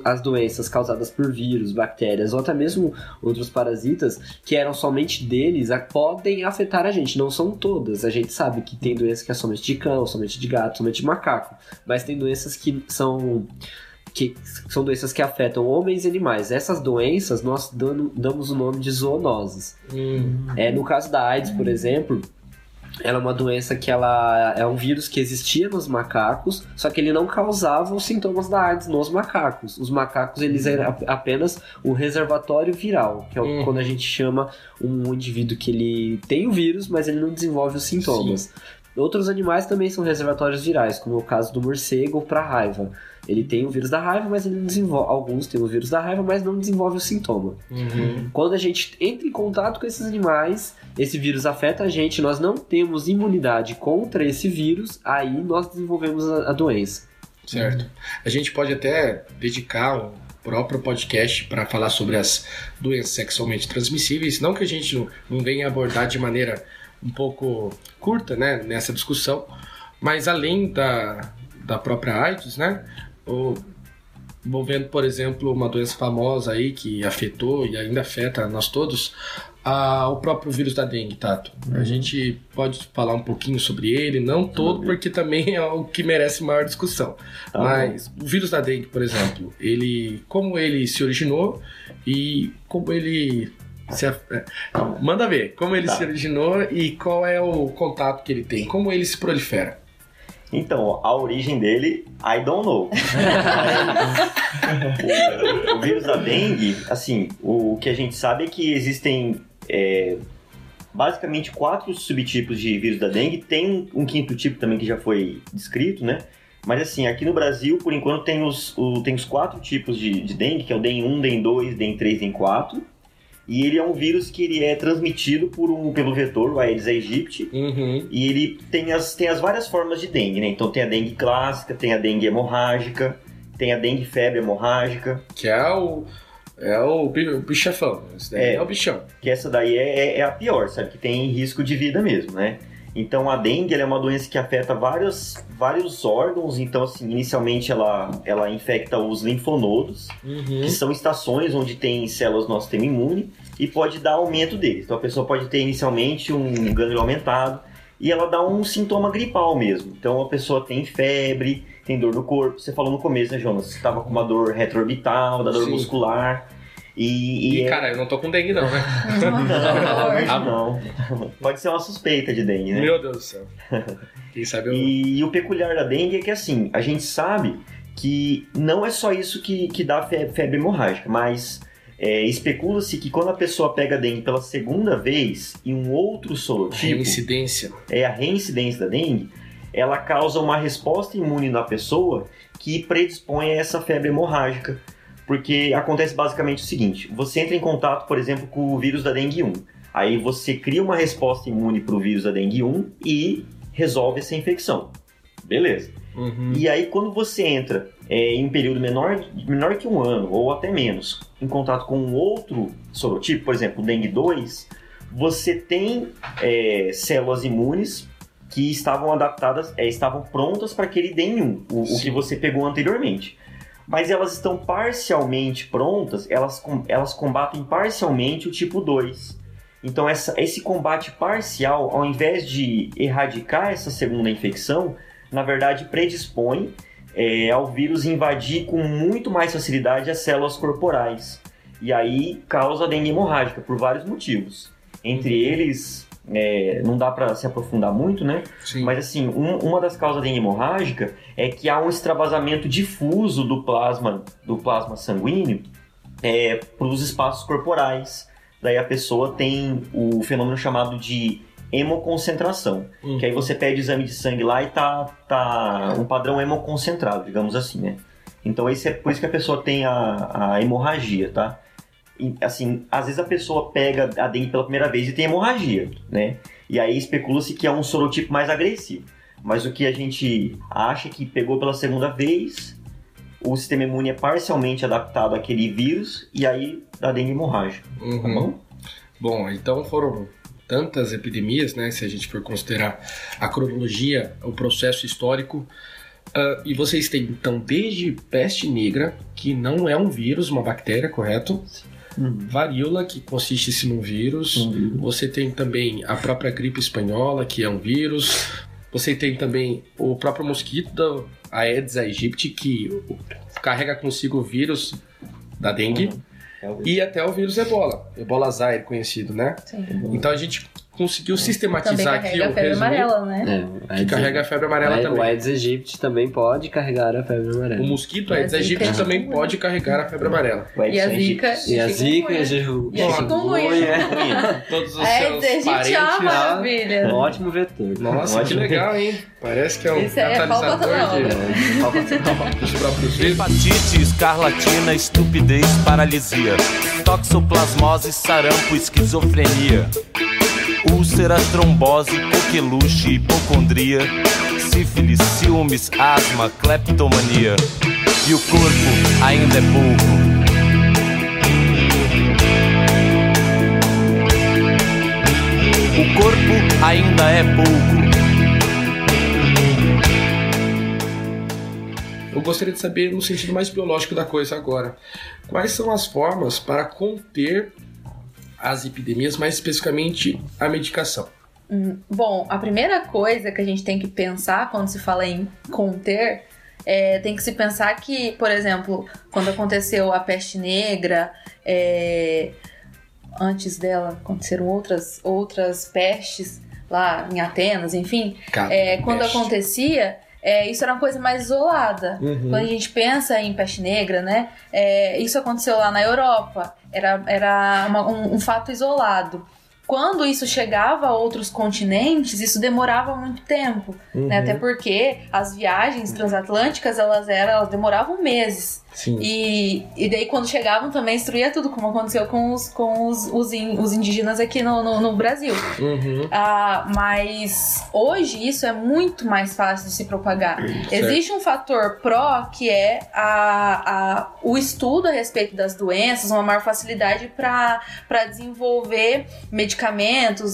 as doenças causadas por vírus, bactérias ou até mesmo outros parasitas que eram somente deles a- podem afetar a gente. Não são todas. A gente sabe que tem doença que é somente de cão, somente de gato, somente de macaco. Mas tem doenças que são que são doenças que afetam homens e animais. Essas doenças nós damos o nome de zoonoses. Hum, É, no caso da AIDS, por exemplo, ela é uma doença que ela é um vírus que existia nos macacos, só que ele não causava os sintomas da AIDS nos macacos. Os macacos eles eram ap- apenas um reservatório viral, que é o- Uhum. quando a gente chama um indivíduo que ele tem o vírus, mas ele não desenvolve os sintomas. Outros animais também são reservatórios virais, como é o caso do morcego para raiva. Ele tem o vírus da raiva, mas ele não desenvolve. Alguns têm o vírus da raiva, mas não desenvolve o sintoma. uhum. Quando a gente entra em contato com esses animais, esse vírus afeta a gente, nós não temos imunidade contra esse vírus, aí nós desenvolvemos a, a doença. Certo. A gente pode até dedicar um próprio podcast para falar sobre as doenças sexualmente transmissíveis. Não que a gente não, não venha abordar de maneira um pouco curta, né, nessa discussão, mas além da, da própria AIDS, né, o, envolvendo, por exemplo, uma doença famosa aí que afetou e ainda afeta nós todos, a- o próprio vírus da dengue, Tato. A gente pode falar um pouquinho sobre ele, não todo, porque também é o que merece maior discussão. Tá Mas o vírus da dengue, por exemplo, ele, como ele se originou e como ele se, é, manda ver como ele Tá. se originou e qual é o contato que ele tem, como ele se prolifera. Então, a origem dele, I don't know. [laughs] o, o vírus da dengue, assim, o que a gente sabe é que existem é, basicamente quatro subtipos de vírus da dengue. Tem um quinto tipo também que já foi descrito, né? Mas assim, aqui no Brasil, por enquanto, tem os, o- tem os quatro tipos de, de dengue, que é o DEN 1, DEN 2, DEN 3, DEN 4. E ele é um vírus que ele é transmitido por um, pelo vetor, o Aedes aegypti, Uhum. e ele tem as, tem as várias formas de dengue, né? Então tem a dengue clássica, tem a dengue hemorrágica, tem a dengue febre hemorrágica, Que é o. É o, bi- o bichafão. Esse daí é. É. o bichão. que essa daí é, é- é a pior, sabe? Que tem risco de vida mesmo, né? Então a dengue é uma doença que afeta vários, vários órgãos, então assim, inicialmente ela, ela infecta os linfonodos, Uhum. que são estações onde tem células do nosso sistema imune e pode dar aumento deles. Então a pessoa pode ter inicialmente um gânglio aumentado e ela dá um sintoma gripal mesmo. Então a pessoa tem febre, tem dor no corpo. Você falou no começo, né, Jonas? Você estava com uma dor retroorbital, da dor Sim. muscular. E, E, e é- cara, eu não tô com dengue, não, né? [laughs] não, Ah, não. Pode ser uma suspeita de dengue, né? Meu Deus do céu. Quem sabe eu. E, o peculiar da dengue é que assim, a gente sabe que não é só isso que, que dá fe- febre hemorrágica, mas é, especula-se que quando a pessoa pega dengue pela segunda vez e um outro sorotipo, Reincidência. é a reincidência da dengue, ela causa uma resposta imune na pessoa que predispõe a essa febre hemorrágica. Porque acontece basicamente o seguinte: você entra em contato, por exemplo, com o vírus da dengue 1. Aí você cria uma resposta imune para o vírus da dengue 1 e resolve essa infecção. Beleza. Uhum. E aí, quando você entra é, em um período menor, menor que um ano, ou até menos, em contato com um outro sorotipo, por exemplo, dengue 2, você tem é, células imunes que estavam adaptadas, é, estavam prontas para aquele dengue 1, o, o que você pegou anteriormente. Mas elas estão parcialmente prontas, elas, elas combatem parcialmente o tipo 2. Então, essa, esse combate parcial, ao invés de erradicar essa segunda infecção, na verdade predispõe é, ao vírus invadir com muito mais facilidade as células corporais. E aí causa a dengue hemorrágica, por vários motivos. Entre eles, é, não dá para se aprofundar muito, né? Sim. Mas assim, um- uma das causas da hemorrágica é que há um extravasamento difuso do plasma, do plasma sanguíneo para os espaços corporais. Daí a pessoa tem o fenômeno chamado de hemoconcentração. Uhum. Que aí você pede exame de sangue lá e tá, tá um padrão hemoconcentrado, digamos assim, né? Então esse é por isso que a pessoa tem a, a hemorragia, tá? Assim, às vezes a pessoa pega a dengue pela primeira vez e tem hemorragia, né? E aí especula-se que é um sorotipo mais agressivo. Mas o que a gente acha é que pegou pela segunda vez, o sistema imune é parcialmente adaptado àquele vírus e aí dá dengue hemorrágica, tá Uhum. bom? Bom, então foram tantas epidemias, né? Se a gente for considerar a cronologia, o processo histórico. Ah, e vocês têm, então, desde peste negra, que não é um vírus, uma bactéria, correto? Varíola, que consiste num vírus. Você tem também a própria gripe espanhola, que é um vírus. Você tem também o próprio mosquito da Aedes aegypti, que carrega consigo o vírus da dengue. É o- E até o vírus ebola, ebola zaire conhecido, né? Sim. Então a gente conseguiu Também sistematizar aqui a o febre resumo, amarela, né? É, que carrega a febre amarela o também. Aedes aegypti também pode carregar a febre amarela. O mosquito a Aedes aegypti zika. também pode carregar a febre amarela. O Aedes E a zika. E a zika e a chikungunya. a chikungunya. [laughs] Todos os É, seus a parentes. maravilha. Um ótimo vetor. Nossa, que Ótimo. legal, hein? Parece que é um Esse é catalisador falta de, [laughs] dos próprios vírus. Hepatite, escarlatina, estupidez, paralisia, toxoplasmose, sarampo, esquizofrenia, úlcera, trombose, coqueluche, hipocondria, sífilis, ciúmes, asma, cleptomania. E o corpo ainda é pouco. O corpo ainda é pouco. Eu gostaria de saber, no sentido mais biológico da coisa agora, quais são as formas para conter as epidemias, mais especificamente a medicação. Bom, a primeira coisa que a gente tem que pensar quando se fala em conter é, tem que se pensar que, por exemplo, quando aconteceu a peste negra, é, antes dela aconteceram outras, outras pestes lá em Atenas, enfim, é, quando peste. acontecia, é, isso era uma coisa mais isolada. Uhum. Quando a gente pensa em peste negra, né? é, isso aconteceu lá na Europa. Era, era uma- um, um fato isolado. Quando isso chegava a outros continentes, isso demorava muito tempo, né? Uhum. Até porque as viagens transatlânticas elas eram, elas demoravam meses. Sim. E, e daí quando chegavam também destruía tudo, como aconteceu com os, com os, os, in- os indígenas aqui no, no, no Brasil. Uhum. Ah, mas hoje isso é muito mais fácil de se propagar. Existe um fator pró que é a, a, o estudo a respeito das doenças, uma maior facilidade para desenvolver medicamentos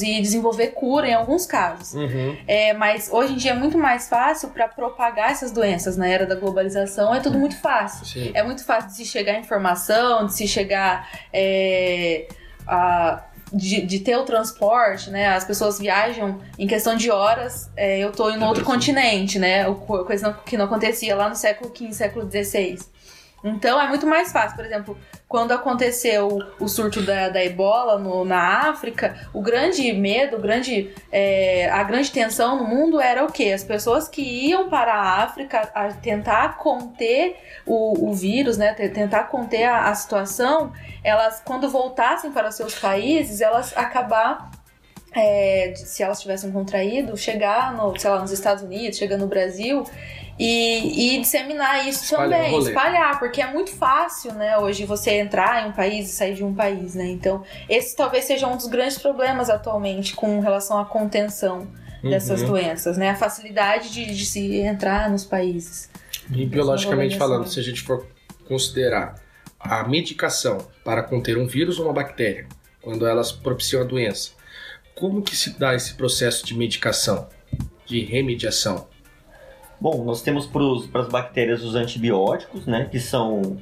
e desenvolver cura em alguns casos. Uhum. É, mas hoje em dia é muito mais fácil para propagar essas doenças na era da globalização, é tudo muito fácil. Sim. É muito fácil de se chegar informação, de se chegar é, a- de, de ter o transporte, né? As pessoas viajam em questão de horas. é, eu tô em um outro continente, né? Coisa que não acontecia lá no século XV, século XVI. Então é muito mais fácil. Por exemplo, quando aconteceu o surto da, da ebola no- na África, o grande medo, o grande, é, a grande tensão no mundo era o quê? As pessoas que iam para a África a tentar conter o, o vírus, né? te- Tentar conter a, a situação, elas, quando voltassem para seus países, elas acabar. é, se elas tivessem contraído, chegar no, sei lá, nos Estados Unidos, chegar no Brasil e, e disseminar isso Espalhar também, espalhar, porque é muito fácil, né, hoje você entrar em um país e sair de um país, né? Então, esse talvez seja um dos grandes problemas atualmente com relação à contenção dessas Uhum. doenças, né? A facilidade de, de se entrar nos países. E biologicamente globalização. falando, se a gente for considerar a medicação para conter um vírus ou uma bactéria, quando elas propiciam a doença, como que se dá esse processo de medicação, de remediação? Bom, nós temos para as bactérias os antibióticos, né? Que são.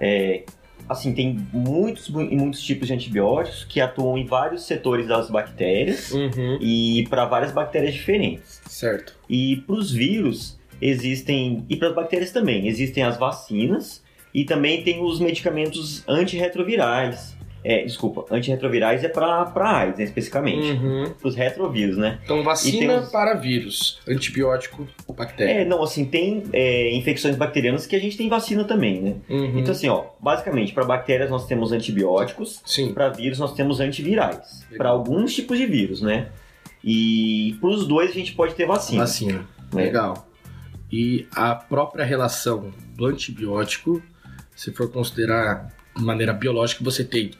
é, assim, tem muitos, mu- muitos tipos de antibióticos que atuam em vários setores das bactérias Uhum. e para várias bactérias diferentes. Certo. E para os vírus existem, e para as bactérias também, existem as vacinas e também tem os medicamentos antirretrovirais. É, desculpa, antirretrovirais é para AIDS, né, especificamente. Uhum. Para os retrovíros, né? Então, vacina os- para vírus, antibiótico, bactéria. É, não, assim, tem é, infecções bacterianas que a gente tem vacina também, né? Uhum. Então, assim, ó, basicamente, para bactérias nós temos antibióticos, Sim. para vírus nós temos antivirais. Para alguns tipos de vírus, né? E para os dois a gente pode ter vacina. Vacina. né? Legal. E a própria relação do antibiótico, se for considerar de maneira biológica, você tem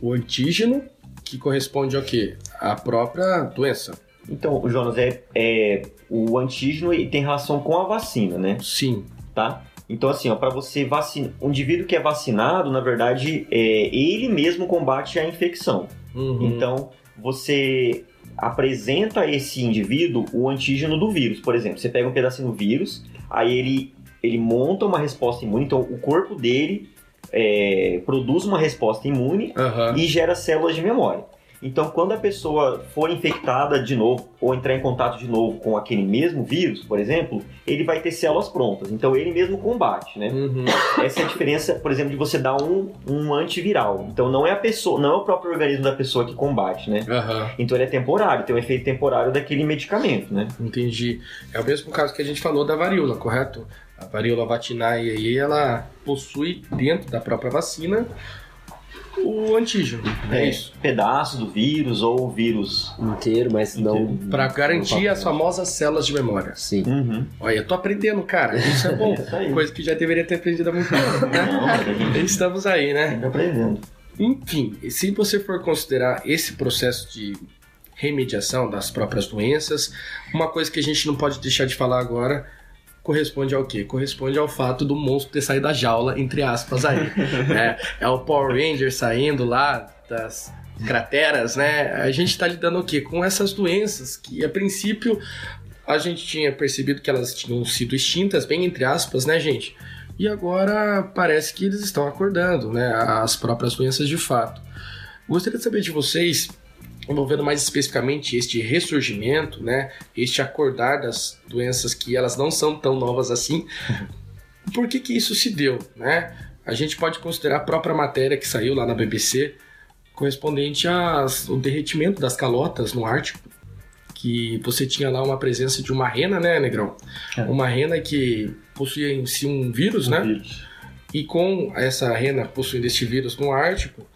o antígeno, que corresponde ao quê? À própria doença. Então, Jonas, é, é o antígeno tem relação com a vacina, né? Sim. Tá? Então, assim, ó, para você vacinar. O indivíduo que é vacinado, na verdade, é, ele mesmo combate a infecção. Uhum. Então, você apresenta a esse indivíduo o antígeno do vírus. Por exemplo, você pega um pedacinho do vírus, aí ele, ele monta uma resposta imune, então o corpo dele é, produz uma resposta imune Aham. e gera células de memória. Então, quando a pessoa for infectada de novo ou entrar em contato de novo com aquele mesmo vírus, por exemplo, ele vai ter células prontas. Então, ele mesmo combate, né? Uhum. Essa é a diferença, por exemplo, de você dar um, um antiviral. Então, não é a pessoa, não é o próprio organismo da pessoa que combate, né? Aham. Então, ele é temporário, tem um efeito temporário daquele medicamento, né? Entendi. É o mesmo caso que a gente falou da varíola, correto? A varíola vatinae aí, ela possui dentro da própria vacina o antígeno. É, isso. Pedaço do vírus ou o vírus. inteiro, mas não. Para garantir não- as famosas células de memória. Sim. Uhum. Olha, eu tô aprendendo, cara. Isso é bom. [laughs] Isso aí. Coisa que já deveria ter aprendido há muito tempo, né? Estamos aí, né? sempre aprendendo. Enfim, se você for considerar esse processo de remediação das próprias doenças, uma coisa que a gente não pode deixar de falar agora corresponde ao quê? Corresponde ao fato do monstro ter saído da jaula, entre aspas, aí. [laughs] né? É o Power Ranger saindo lá das crateras, né? A gente tá lidando o quê? Com essas doenças que, a princípio, a gente tinha percebido que elas tinham sido extintas, bem entre aspas, né, gente? E agora parece que eles estão acordando, né? As próprias doenças de fato. Gostaria de saber de vocês, envolvendo mais especificamente este ressurgimento, né? Este acordar das doenças que elas não são tão novas assim. [laughs] Por que que isso se deu, né? A gente pode considerar a própria matéria que saiu lá na BBC correspondente ao derretimento das calotas no Ártico. que você tinha lá uma presença de uma rena, né, Negrão? É. Uma rena que possuía em si um vírus, né? Vírus. E com essa rena possuindo este vírus no Ártico,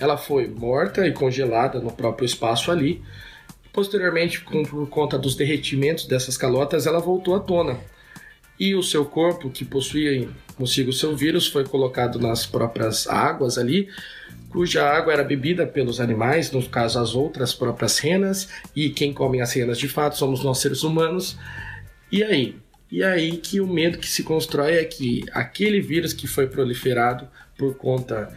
ela foi morta e congelada no próprio espaço ali. Posteriormente, por conta dos derretimentos dessas calotas, ela voltou à tona. E o seu corpo, que possuía consigo o seu vírus, foi colocado nas próprias águas ali, cuja água era bebida pelos animais, no caso as outras próprias renas, e quem come as renas de fato somos nós seres humanos. E aí? E aí que o medo que se constrói é que aquele vírus que foi proliferado por conta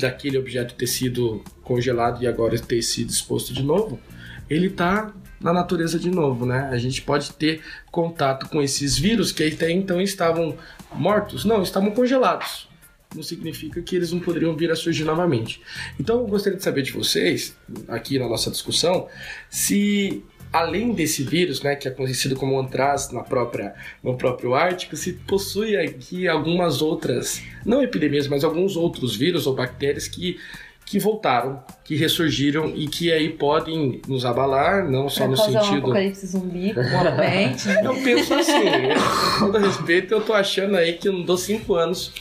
daquele objeto ter sido congelado e agora ter sido exposto de novo, ele tá na natureza de novo, né? A gente pode ter contato com esses vírus que até então estavam mortos, não, estavam congelados. Não significa que eles não poderiam vir a surgir novamente. Então eu gostaria de saber de vocês, aqui na nossa discussão, se além desse vírus, né, que é conhecido como antraz na própria, no próprio Ártico, se possui aqui algumas outras, não epidemias, mas alguns outros vírus ou bactérias que, que voltaram, que ressurgiram e que aí podem nos abalar, não só no causar um sentido... apocalipse zumbi, com uma mente. [laughs] Eu penso assim, com todo respeito, eu tô achando aí que eu não dou cinco anos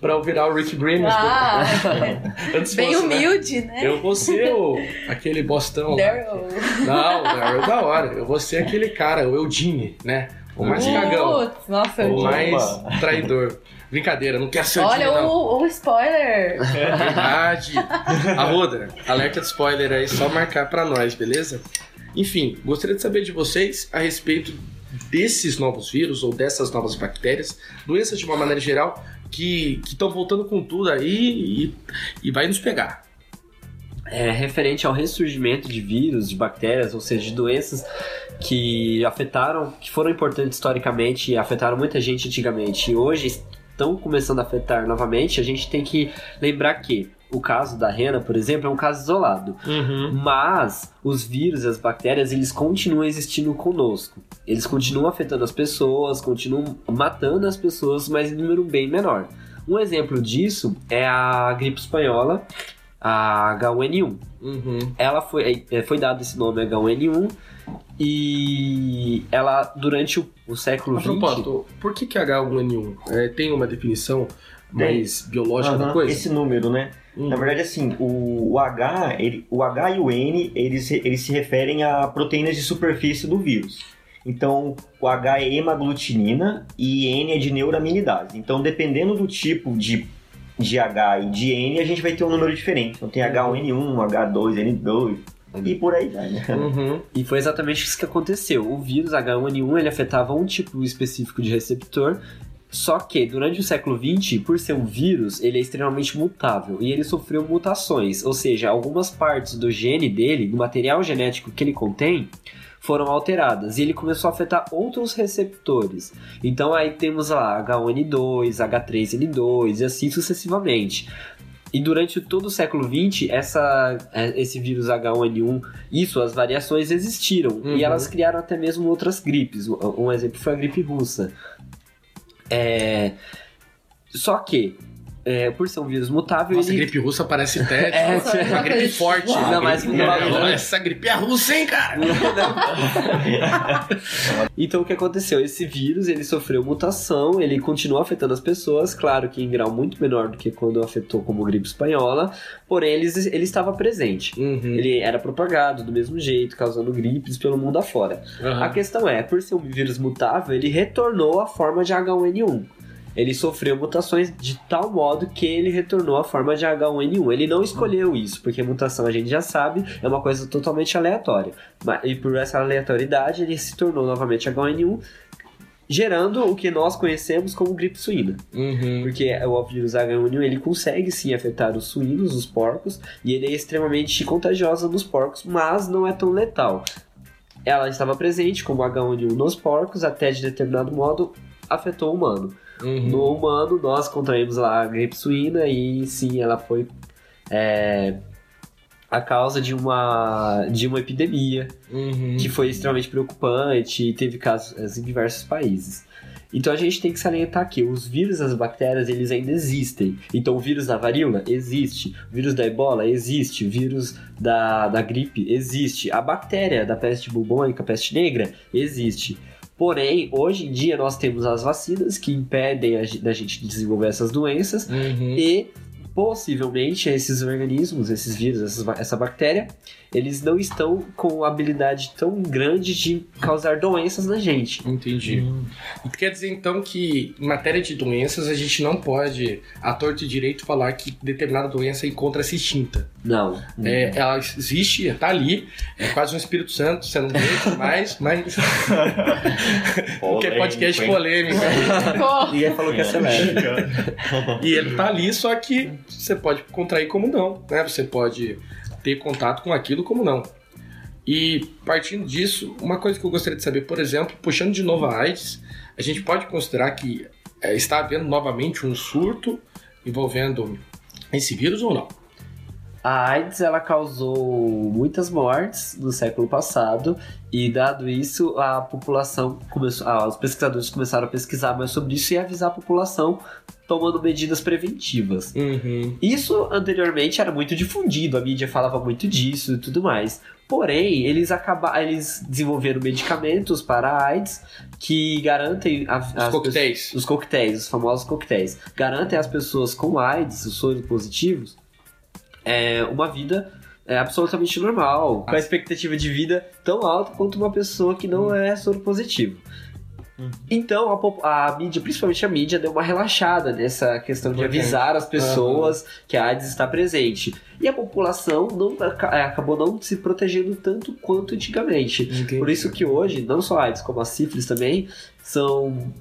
pra eu virar o Rick Grimes. Ah, [laughs] Antes bem fosse, né? humilde, né? Eu vou ser o, aquele bostão. Daryl. Não, Daryl é da hora. Eu vou ser aquele cara, o Eudine, né? O mais cagão. Putz, nossa, O mais Opa. traidor. Brincadeira, não quer ser o Olha Eudine, não. o, o spoiler. É verdade. [laughs] Arruda, alerta de spoiler aí, só marcar pra nós, beleza? Enfim, gostaria de saber de vocês a respeito desses novos vírus ou dessas novas bactérias, doenças de uma maneira geral, que estão voltando com tudo aí e, e vai nos pegar. é, referente ao ressurgimento de vírus, de bactérias, ou seja, de doenças que afetaram, que foram importantes historicamente e afetaram muita gente antigamente e hoje estão começando a afetar novamente, a gente tem que lembrar que o caso da rena, por exemplo, é um caso isolado. Mas os vírus e as bactérias, eles continuam existindo conosco. Eles continuam afetando as pessoas, continuam matando as pessoas, mas em número bem menor. Um exemplo disso é a gripe espanhola, a H1N1. Uhum. Ela foi, é, foi dado esse nome H1N1 e ela, durante o, o século A XX... propósito, por que, que H1N1 é, tem uma definição mais biológica da Aham, coisa? Esse número, né? Hum. Na verdade, assim, o, o H, ele- o H e o N, eles, eles se referem a proteínas de superfície do vírus. Então, o H é hemaglutinina e N é de neuraminidase. Então, dependendo do tipo de, de H e de N, a gente vai ter um número diferente. Então, tem H1N1, H2N2 e por aí vai, né? Uhum. E foi exatamente isso que aconteceu. O vírus H1N1 ele afetava um tipo específico de receptor, só que durante o século XX, por ser um vírus, ele é extremamente mutável e ele sofreu mutações, ou seja, algumas partes do gene dele, do material genético que ele contém, foram alteradas e ele começou a afetar outros receptores. Então aí temos lá H1N2, H3N2 e assim sucessivamente. E durante todo o século XX, essa, é, esse vírus H1N1 e suas variações existiram. Uhum. E elas criaram até mesmo outras gripes. Um- Um exemplo foi a gripe russa. É, Só que, é, por ser um vírus mutável, Nossa, a ele... gripe russa parece [laughs] até É, tipo, uma gripe forte. Não, mas não Essa gripe é russa, hein, cara? [laughs] Então o que aconteceu? Esse vírus ele sofreu mutação, ele continua afetando as pessoas, claro que em grau muito menor do que quando afetou como gripe espanhola, porém ele, ele estava presente. Uhum. Ele era propagado do mesmo jeito, causando gripes pelo mundo afora. Aham. A questão é, por ser um vírus mutável, ele retornou à forma de H1N1. Ele sofreu mutações de tal modo que ele retornou à forma de H1N1. Ele não escolheu isso, porque mutação a gente já sabe, é uma coisa totalmente aleatória. E por essa aleatoriedade, ele se tornou novamente H1N1, gerando o que nós conhecemos como gripe suína. Uhum. Porque o vírus H1N1 ele consegue sim afetar os suínos, os porcos, e ele é extremamente contagioso nos porcos, mas não é tão letal. Ela estava presente como H1N1 nos porcos, até de determinado modo afetou o humano. Uhum. No humano, nós contraímos lá a gripe suína e sim, ela foi é, a causa de uma, de uma epidemia Uhum. que foi extremamente preocupante e teve casos em diversos países. Então a gente tem que salientar que os vírus as bactérias eles ainda existem. Então o vírus da varíola existe, o vírus da ebola existe, o vírus da, da gripe existe, a bactéria da peste bubônica, peste negra existe. Porém, hoje em dia nós temos as vacinas que impedem a, da gente desenvolver essas doenças Uhum. e possivelmente esses organismos, esses vírus, essas essa bactéria, eles não estão com habilidade tão grande de causar doenças na gente. Entendi. E quer dizer então que em matéria de doenças a gente não pode, a torto e direito, falar que determinada doença encontra-se extinta. Não. É, ela existe, tá ali, é quase um Espírito Santo, você não vê mais, mas. [laughs] Porque é podcast polêmico. Pô, Ninguém falou que é acelera. E ele tá ali, só que você pode contrair como não, né? Você pode ter contato com aquilo como não. E partindo disso, uma coisa que eu gostaria de saber, por exemplo, puxando de novo a AIDS, a gente pode considerar que é, está havendo novamente um surto envolvendo esse vírus ou não? A AIDS ela causou muitas mortes no século passado e dado isso a população começou, ah, os pesquisadores começaram a pesquisar mais sobre isso e avisar a população tomando medidas preventivas. Uhum. Isso anteriormente era muito difundido, a mídia falava muito disso e tudo mais. Porém, eles acabaram, eles desenvolveram medicamentos para a AIDS que garantem a, Os as coquetéis. os coquetéis, os famosos coquetéis, garantem às pessoas com AIDS, os soros positivos, é, uma vida é, absolutamente normal, com a expectativa de vida tão alta quanto uma pessoa que não é soro positivo. Então a, a mídia, principalmente a mídia, deu uma relaxada nessa questão de avisar as pessoas que a AIDS está presente. E a população não, é, acabou não se protegendo tanto quanto antigamente. Por isso que hoje, não só a AIDS, como a sífilis também, são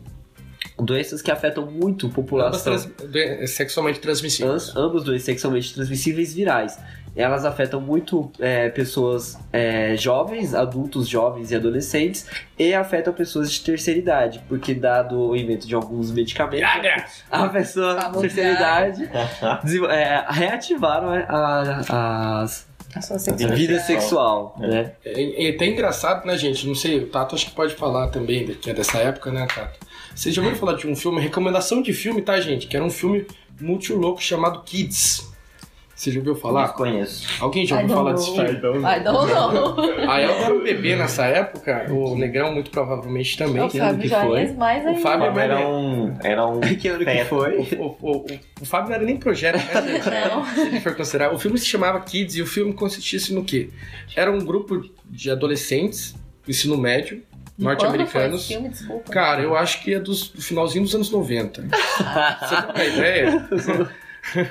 doenças que afetam muito a Ambas população. trans- de- sexualmente transmissíveis. Ambos, ambos doenças sexualmente transmissíveis virais. Elas afetam muito é, pessoas é, jovens, adultos jovens e adolescentes, e afetam pessoas de terceira idade, porque dado o invento de alguns medicamentos, Viagra! a pessoa de terceira idade [laughs] é, reativaram a, a, as a sua sexualidade. vida sexual, né? É, é até engraçado, né, gente? Não sei, o Tato acho que pode falar também, que é dessa época, né, Tato? Vocês já ouviram falar de um filme, recomendação de filme, tá, gente? Que era um filme muito louco chamado Kids. Você já ouviu falar? Conheço. Alguém já ouviu falar know. desse filme? I don't know. A [laughs] Elba era um bebê nessa época, o Negrão muito provavelmente também. O que ano Fábio que já foi? é mais O ainda. Fábio é mais Era um. Era um. [laughs] Que ano que foi? O, o- o- o Fábio não era nem projeto, né? [laughs] Não. Se ele for considerar. O filme se chamava Kids e o filme consistisse no quê? Era um grupo de adolescentes, ensino médio, norte-americanos. Cara, eu acho que é dos, do finalzinho dos anos 90. [laughs] Você tem uma ideia?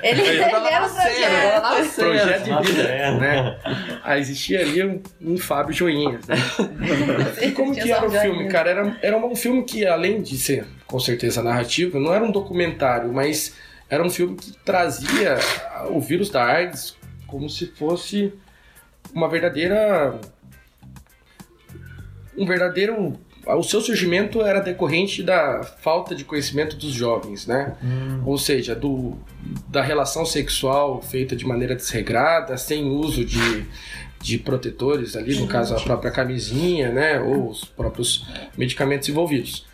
Ele, ele era um projeto. Projeto de vida, né? Ah, existia ali um, um Fábio Joinhas, né? [laughs] E como que era o filme, joinha. cara? Era, era um filme que, além de ser, com certeza, narrativo, não era um documentário, mas era um filme que trazia o vírus da AIDS como se fosse uma verdadeira... Um verdadeiro... O seu surgimento era decorrente da falta de conhecimento dos jovens, né? Ou seja, do, da relação sexual feita de maneira desregrada, sem uso de, de protetores ali, no caso a própria camisinha, né? Ou os próprios medicamentos envolvidos.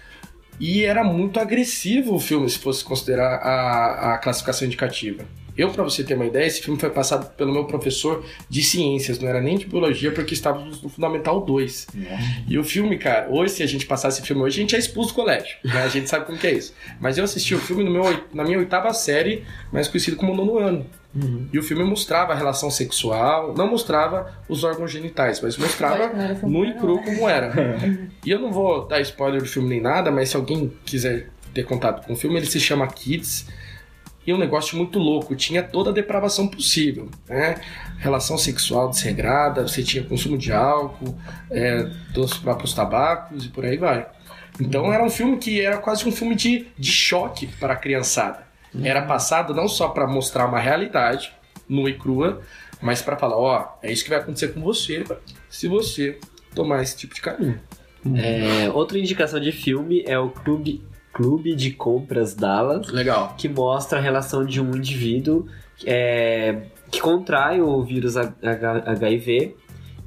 E era muito agressivo o filme, se fosse considerar a, a classificação indicativa. Eu, pra você ter uma ideia, esse filme foi passado pelo meu professor de ciências, não era nem de biologia, porque estávamos no Fundamental 2. E o filme, cara, hoje, se a gente passasse esse filme hoje, a gente é expulso do colégio. Né? A gente sabe como que é isso. Mas eu assisti o filme no meu, na minha oitava série, mais conhecido como nono ano. E o filme mostrava a relação sexual, não mostrava os órgãos genitais, mas mostrava nu e pornô, cru né? como era. [laughs] e eu não vou dar spoiler do filme nem nada, mas se alguém quiser ter contato com o filme, ele se chama Kids. E um negócio muito louco, tinha toda a depravação possível, né? Relação sexual desregrada, você tinha consumo de álcool, é, dos próprios tabacos e por aí vai. Então era um filme que era quase um filme de, de choque para a criançada. Era passado não só para mostrar uma realidade nua e crua, mas para falar, ó, é isso que vai acontecer com você se você tomar esse tipo de caminho. É, outra indicação de filme é o Clube, Clube de Compras Dallas, Legal. que mostra a relação de um indivíduo é, que contrai o vírus HIV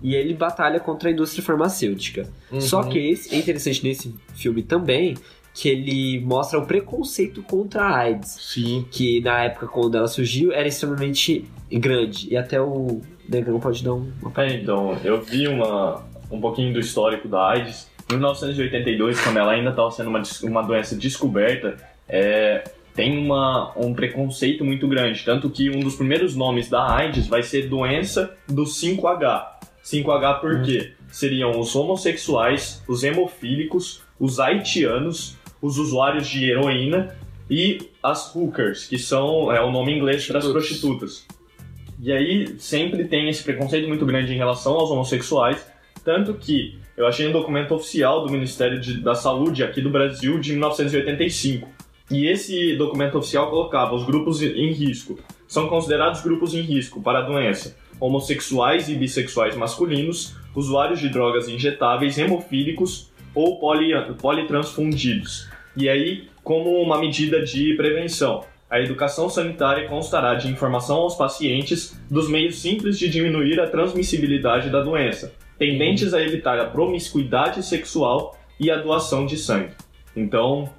e ele batalha contra a indústria farmacêutica. Uhum. Só que esse, é interessante nesse filme também que ele mostra o preconceito contra a AIDS. Sim. Que na época quando ela surgiu era extremamente grande. E até o Negão pode dar um- uma É, então, eu vi uma, um pouquinho do histórico da AIDS. Em 1982, quando ela ainda estava sendo uma, uma doença descoberta, é, tem uma, um preconceito muito grande. Tanto que um dos primeiros nomes da AIDS vai ser doença do 5H. 5H por quê? Seriam os homossexuais, os hemofílicos, os haitianos, os usuários de heroína e as hookers, que são é o nome inglês para as prostitutas. E aí sempre tem esse preconceito muito grande em relação aos homossexuais, tanto que eu achei um documento oficial do Ministério de- da Saúde aqui do Brasil de 1985. E esse documento oficial colocava os grupos em risco. São considerados grupos em risco para a doença homossexuais e bissexuais masculinos, usuários de drogas injetáveis, hemofílicos ou poli, politransfundidos. E aí, como uma medida de prevenção, a educação sanitária constará de informação aos pacientes dos meios simples de diminuir a transmissibilidade da doença, tendentes a evitar a promiscuidade sexual e a doação de sangue. Então,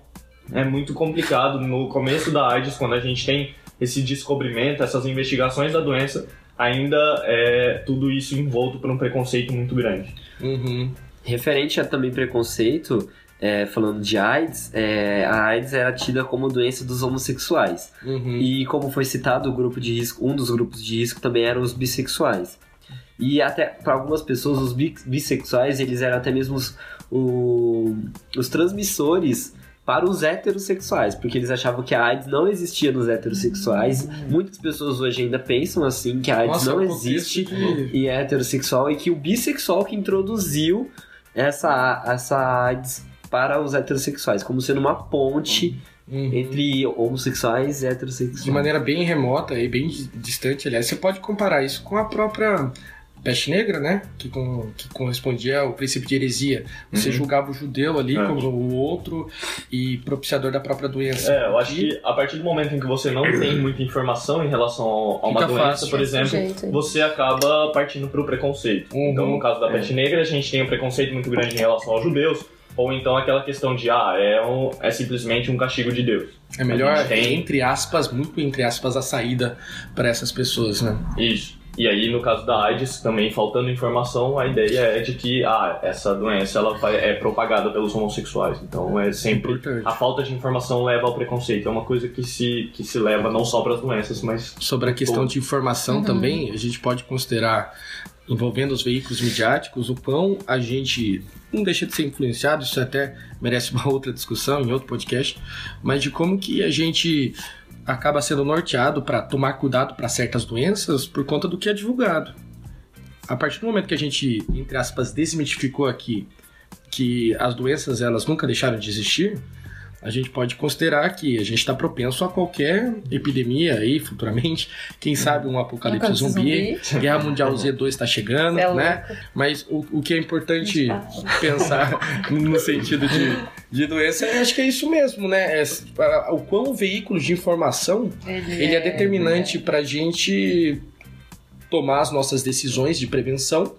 é muito complicado no começo da AIDS, quando a gente tem esse descobrimento, essas investigações da doença, ainda é tudo isso envolto por um preconceito muito grande. Uhum. Referente a também preconceito, é, falando de AIDS, é, a AIDS era tida como doença dos homossexuais. Uhum. E como foi citado, o grupo de risco, um dos grupos de risco também eram os bissexuais. E até para algumas pessoas, os bi- bissexuais, eles eram até mesmo os, o- os transmissores para os heterossexuais, porque eles achavam que a AIDS não existia nos heterossexuais. Muitas pessoas hoje ainda pensam assim, que a AIDS Nossa, não o contexto existe de- e é heterossexual, e que o bissexual que introduziu essa, essa AIDS para os heterossexuais, como sendo uma ponte Uhum. entre homossexuais e heterossexuais. de maneira bem remota e bem di- distante, aliás. Você pode comparar isso com a própria peste negra, né? Que, com- que correspondia ao princípio de heresia. Você Uhum. julgava o judeu ali É. como o outro e propiciador da própria doença. É, eu acho E- que a partir do momento em que você não tem muita informação em relação a uma Fica doença, fácil. por exemplo, aí. você acaba partindo para o preconceito. Uhum. Então, no caso da peste negra, a gente tem um preconceito muito grande em relação aos judeus, ou então aquela questão de, ah, é, um, é simplesmente um castigo de Deus. É melhor, tem- entre aspas, muito entre aspas, a saída para essas pessoas, né? Isso. E aí, no caso da AIDS, também faltando informação, a ideia é de que, ah, essa doença ela é propagada pelos homossexuais. Então, é sempre... Importante. A falta de informação leva ao preconceito. É uma coisa que se, que se leva não só para as doenças, mas Sobre a questão de informação também, a gente pode considerar, envolvendo os veículos midiáticos, o quão a gente não deixa de ser influenciado, isso até merece uma [laughs] outra discussão em outro podcast, mas de como que a gente acaba sendo norteado para tomar cuidado para certas doenças por conta do que é divulgado. A partir do momento que a gente, entre aspas, desmitificou aqui que as doenças elas nunca deixaram de existir, a gente pode considerar que a gente está propenso a qualquer epidemia aí futuramente. Quem sabe um apocalipse Apocalipse zumbi, zumbi. Guerra Mundial Z2 está chegando, É né? Mas o, o que é importante para. pensar [laughs] no sentido de, de doença, eu acho que é isso mesmo, né? É, o quão o veículo de informação ele é determinante para a gente tomar as nossas decisões de prevenção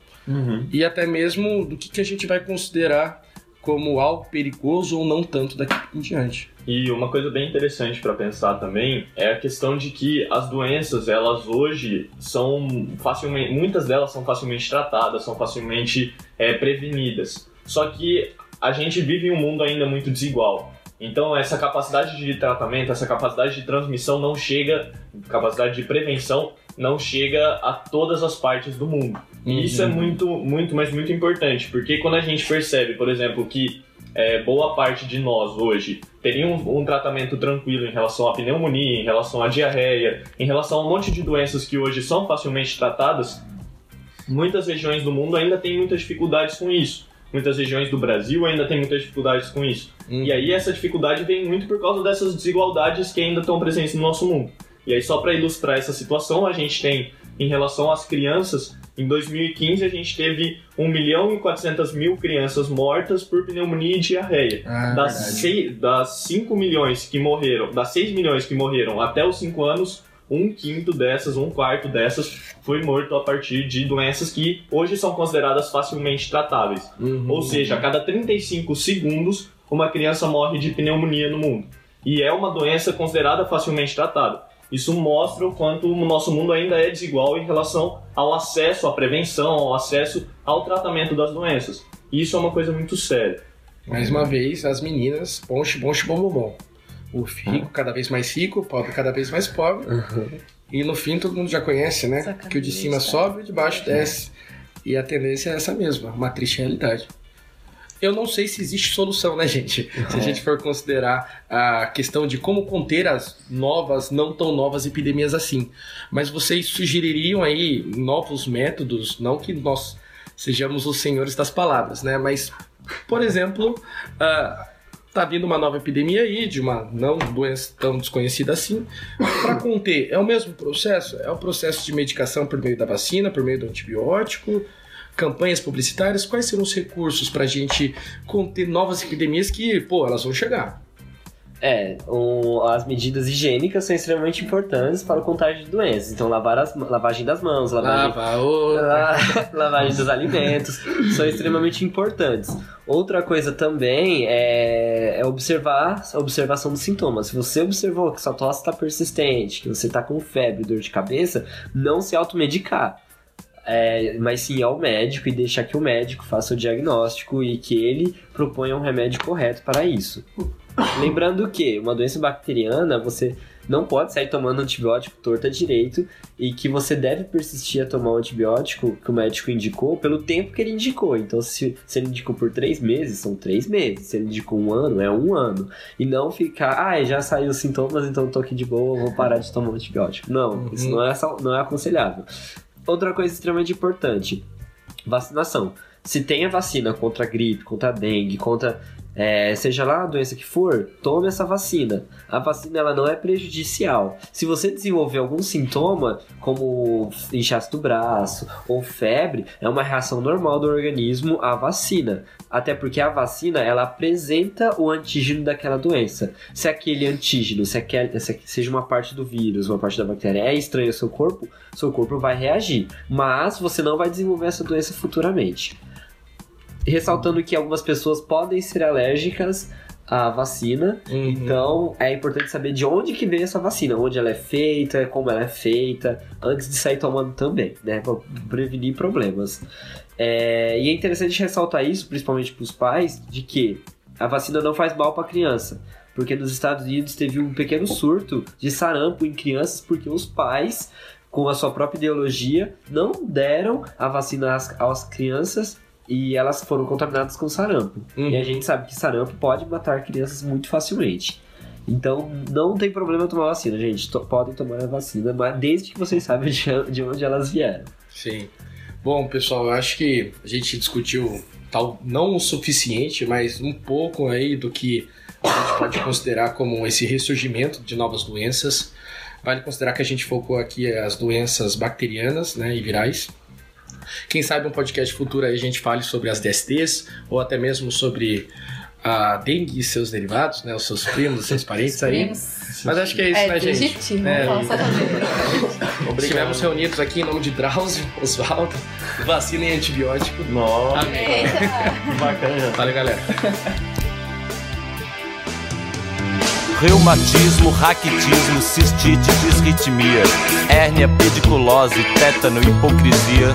e até mesmo do que, que a gente vai considerar como algo perigoso ou não tanto daqui em diante. E uma coisa bem interessante para pensar também é a questão de que as doenças, elas hoje são facilmente, muitas delas são facilmente tratadas, são facilmente é, prevenidas. Só que a gente vive em um mundo ainda muito desigual. Então essa capacidade de tratamento, essa capacidade de transmissão não chega, capacidade de prevenção não chega a todas as partes do mundo. E isso é muito, muito, mas muito importante, porque quando a gente percebe, por exemplo, que é, boa parte de nós hoje teria um, um tratamento tranquilo em relação à pneumonia, em relação à diarreia, em relação a um monte de doenças que hoje são facilmente tratadas, muitas regiões do mundo ainda têm muitas dificuldades com isso. Muitas regiões do Brasil ainda têm muitas dificuldades com isso. E aí essa dificuldade vem muito por causa dessas desigualdades que ainda estão presentes no nosso mundo. E aí só para ilustrar essa situação, a gente tem em relação às crianças, em 2015 a gente teve 1 milhão e 400 mil crianças mortas por pneumonia e diarreia. Ah, das, verdade. sei- das 5 milhões que morreram, das 6 milhões que morreram até os 5 anos, um quinto dessas, um quarto dessas foi morto a partir de doenças que hoje são consideradas facilmente tratáveis. Uhum. Ou seja, a cada 35 segundos, uma criança morre de pneumonia no mundo. E é uma doença considerada facilmente tratada. Isso mostra o quanto o nosso mundo ainda é desigual em relação ao acesso à prevenção, ao acesso ao tratamento das doenças. E isso é uma coisa muito séria. Mais uma vez, as meninas, ponche, ponche, bom, bom, bom. O rico cada vez mais rico, o pobre cada vez mais pobre. E no fim todo mundo já conhece, né? Sacanagem, que o de cima sobe e o de baixo desce. E a tendência é essa mesma, uma triste realidade. Eu não sei se existe solução, né, gente? Se a gente for considerar a questão de como conter as novas, não tão novas epidemias assim. Mas vocês sugeririam aí novos métodos, não que nós sejamos os senhores das palavras, né? Mas, por exemplo, ah, tá vindo uma nova epidemia aí, de uma não doença tão desconhecida assim. Para conter, é o mesmo processo? É o processo de medicação por meio da vacina, por meio do antibiótico? Campanhas publicitárias? Quais serão os recursos para a gente conter novas epidemias que, pô, elas vão chegar? É, as medidas higiênicas são extremamente importantes para o contágio de doenças. Então, lavar as, lavagem das mãos, lavagem, Lava, La- [laughs] lavagem dos alimentos são extremamente importantes. Outra coisa também é, é observar a observação dos sintomas. Se você observou que sua tosse está persistente, que você está com febre, dor de cabeça, não se automedicar. É, mas sim ao médico e deixar que o médico faça o diagnóstico e que ele proponha um remédio correto para isso. Lembrando que uma doença bacteriana você não pode sair tomando antibiótico torta direito e que você deve persistir a tomar o antibiótico que o médico indicou pelo tempo que ele indicou. Então, se, se ele indicou por três meses, são três meses. Se ele indicou um ano, é um ano. E não ficar, ah, já saiu os sintomas, então tô aqui de boa, vou parar de tomar o antibiótico. Não, isso não é, não é aconselhável. Outra coisa extremamente importante: vacinação. Se tem a vacina contra a gripe, contra a dengue, contra é, seja lá a doença que for, tome essa vacina. A vacina ela não é prejudicial. Se você desenvolver algum sintoma, como inchaço do braço ou febre, é uma reação normal do organismo à vacina. Até porque a vacina ela apresenta o antígeno daquela doença. Se aquele antígeno, se, aquele, se seja uma parte do vírus, uma parte da bactéria é estranha ao seu corpo, seu corpo vai reagir. Mas você não vai desenvolver essa doença futuramente ressaltando que algumas pessoas podem ser alérgicas à vacina, então é importante saber de onde que veio essa vacina, onde ela é feita, como ela é feita, antes de sair tomando também, né, para prevenir problemas. É, e é interessante ressaltar isso, principalmente para os pais, de que a vacina não faz mal para a criança. Porque nos Estados Unidos teve um pequeno surto de sarampo em crianças porque os pais, com a sua própria ideologia, não deram a vacina às, às crianças e elas foram contaminadas com sarampo. Uhum. E a gente sabe que sarampo pode matar crianças muito facilmente. Então não tem problema tomar vacina, gente. Podem tomar a vacina, mas desde que vocês saibam de, [laughs] de onde elas vieram. Sim. Bom, pessoal, eu acho que a gente discutiu tal, não o suficiente, mas um pouco aí do que a gente pode considerar como esse ressurgimento de novas doenças. Vale considerar que a gente focou aqui as doenças bacterianas né, e virais. Quem sabe um podcast futuro aí a gente fale sobre as DSTs ou até mesmo sobre a dengue e seus derivados, né, os seus primos, os seus [laughs] parentes aí. Primos. Mas acho que é isso, É, né, gente? legítimo, É, não posso saber. Estivemos reunidos aqui em nome de Drauzio, Oswaldo, vacina e antibiótico. Nossa, Amém. Bacana. Valeu, galera. [laughs] Reumatismo, raquitismo, cistite, disritmia, hérnia, pediculose, tétano, hipocrisia,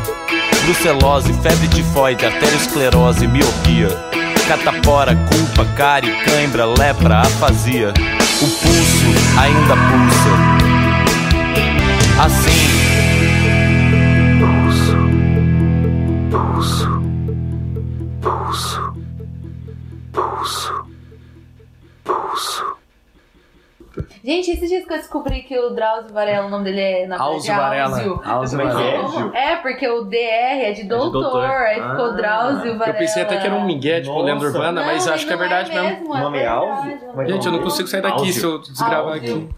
brucelose, febre tifoide, arteriosclerose, miopia, catapora, culpa, cárie, cãibra, lepra, afasia. O pulso ainda pulsa. Assim. Pulso, pulso, Gente, esses dias que eu descobri que o Drauzio Varela, o nome dele é na Alzo verdade, Varela. Alzo Varela. É, porque o DR é de doutor, doutor. aí ficou Ah. Drauzio Varela. Eu pensei até que era um migué, tipo Nossa. lenda urbana, mas Não, acho que é não verdade mesmo. mesmo. O nome é Alzo? Mas Gente, eu não consigo sair daqui Áudio. se eu desgravar Áudio. aqui.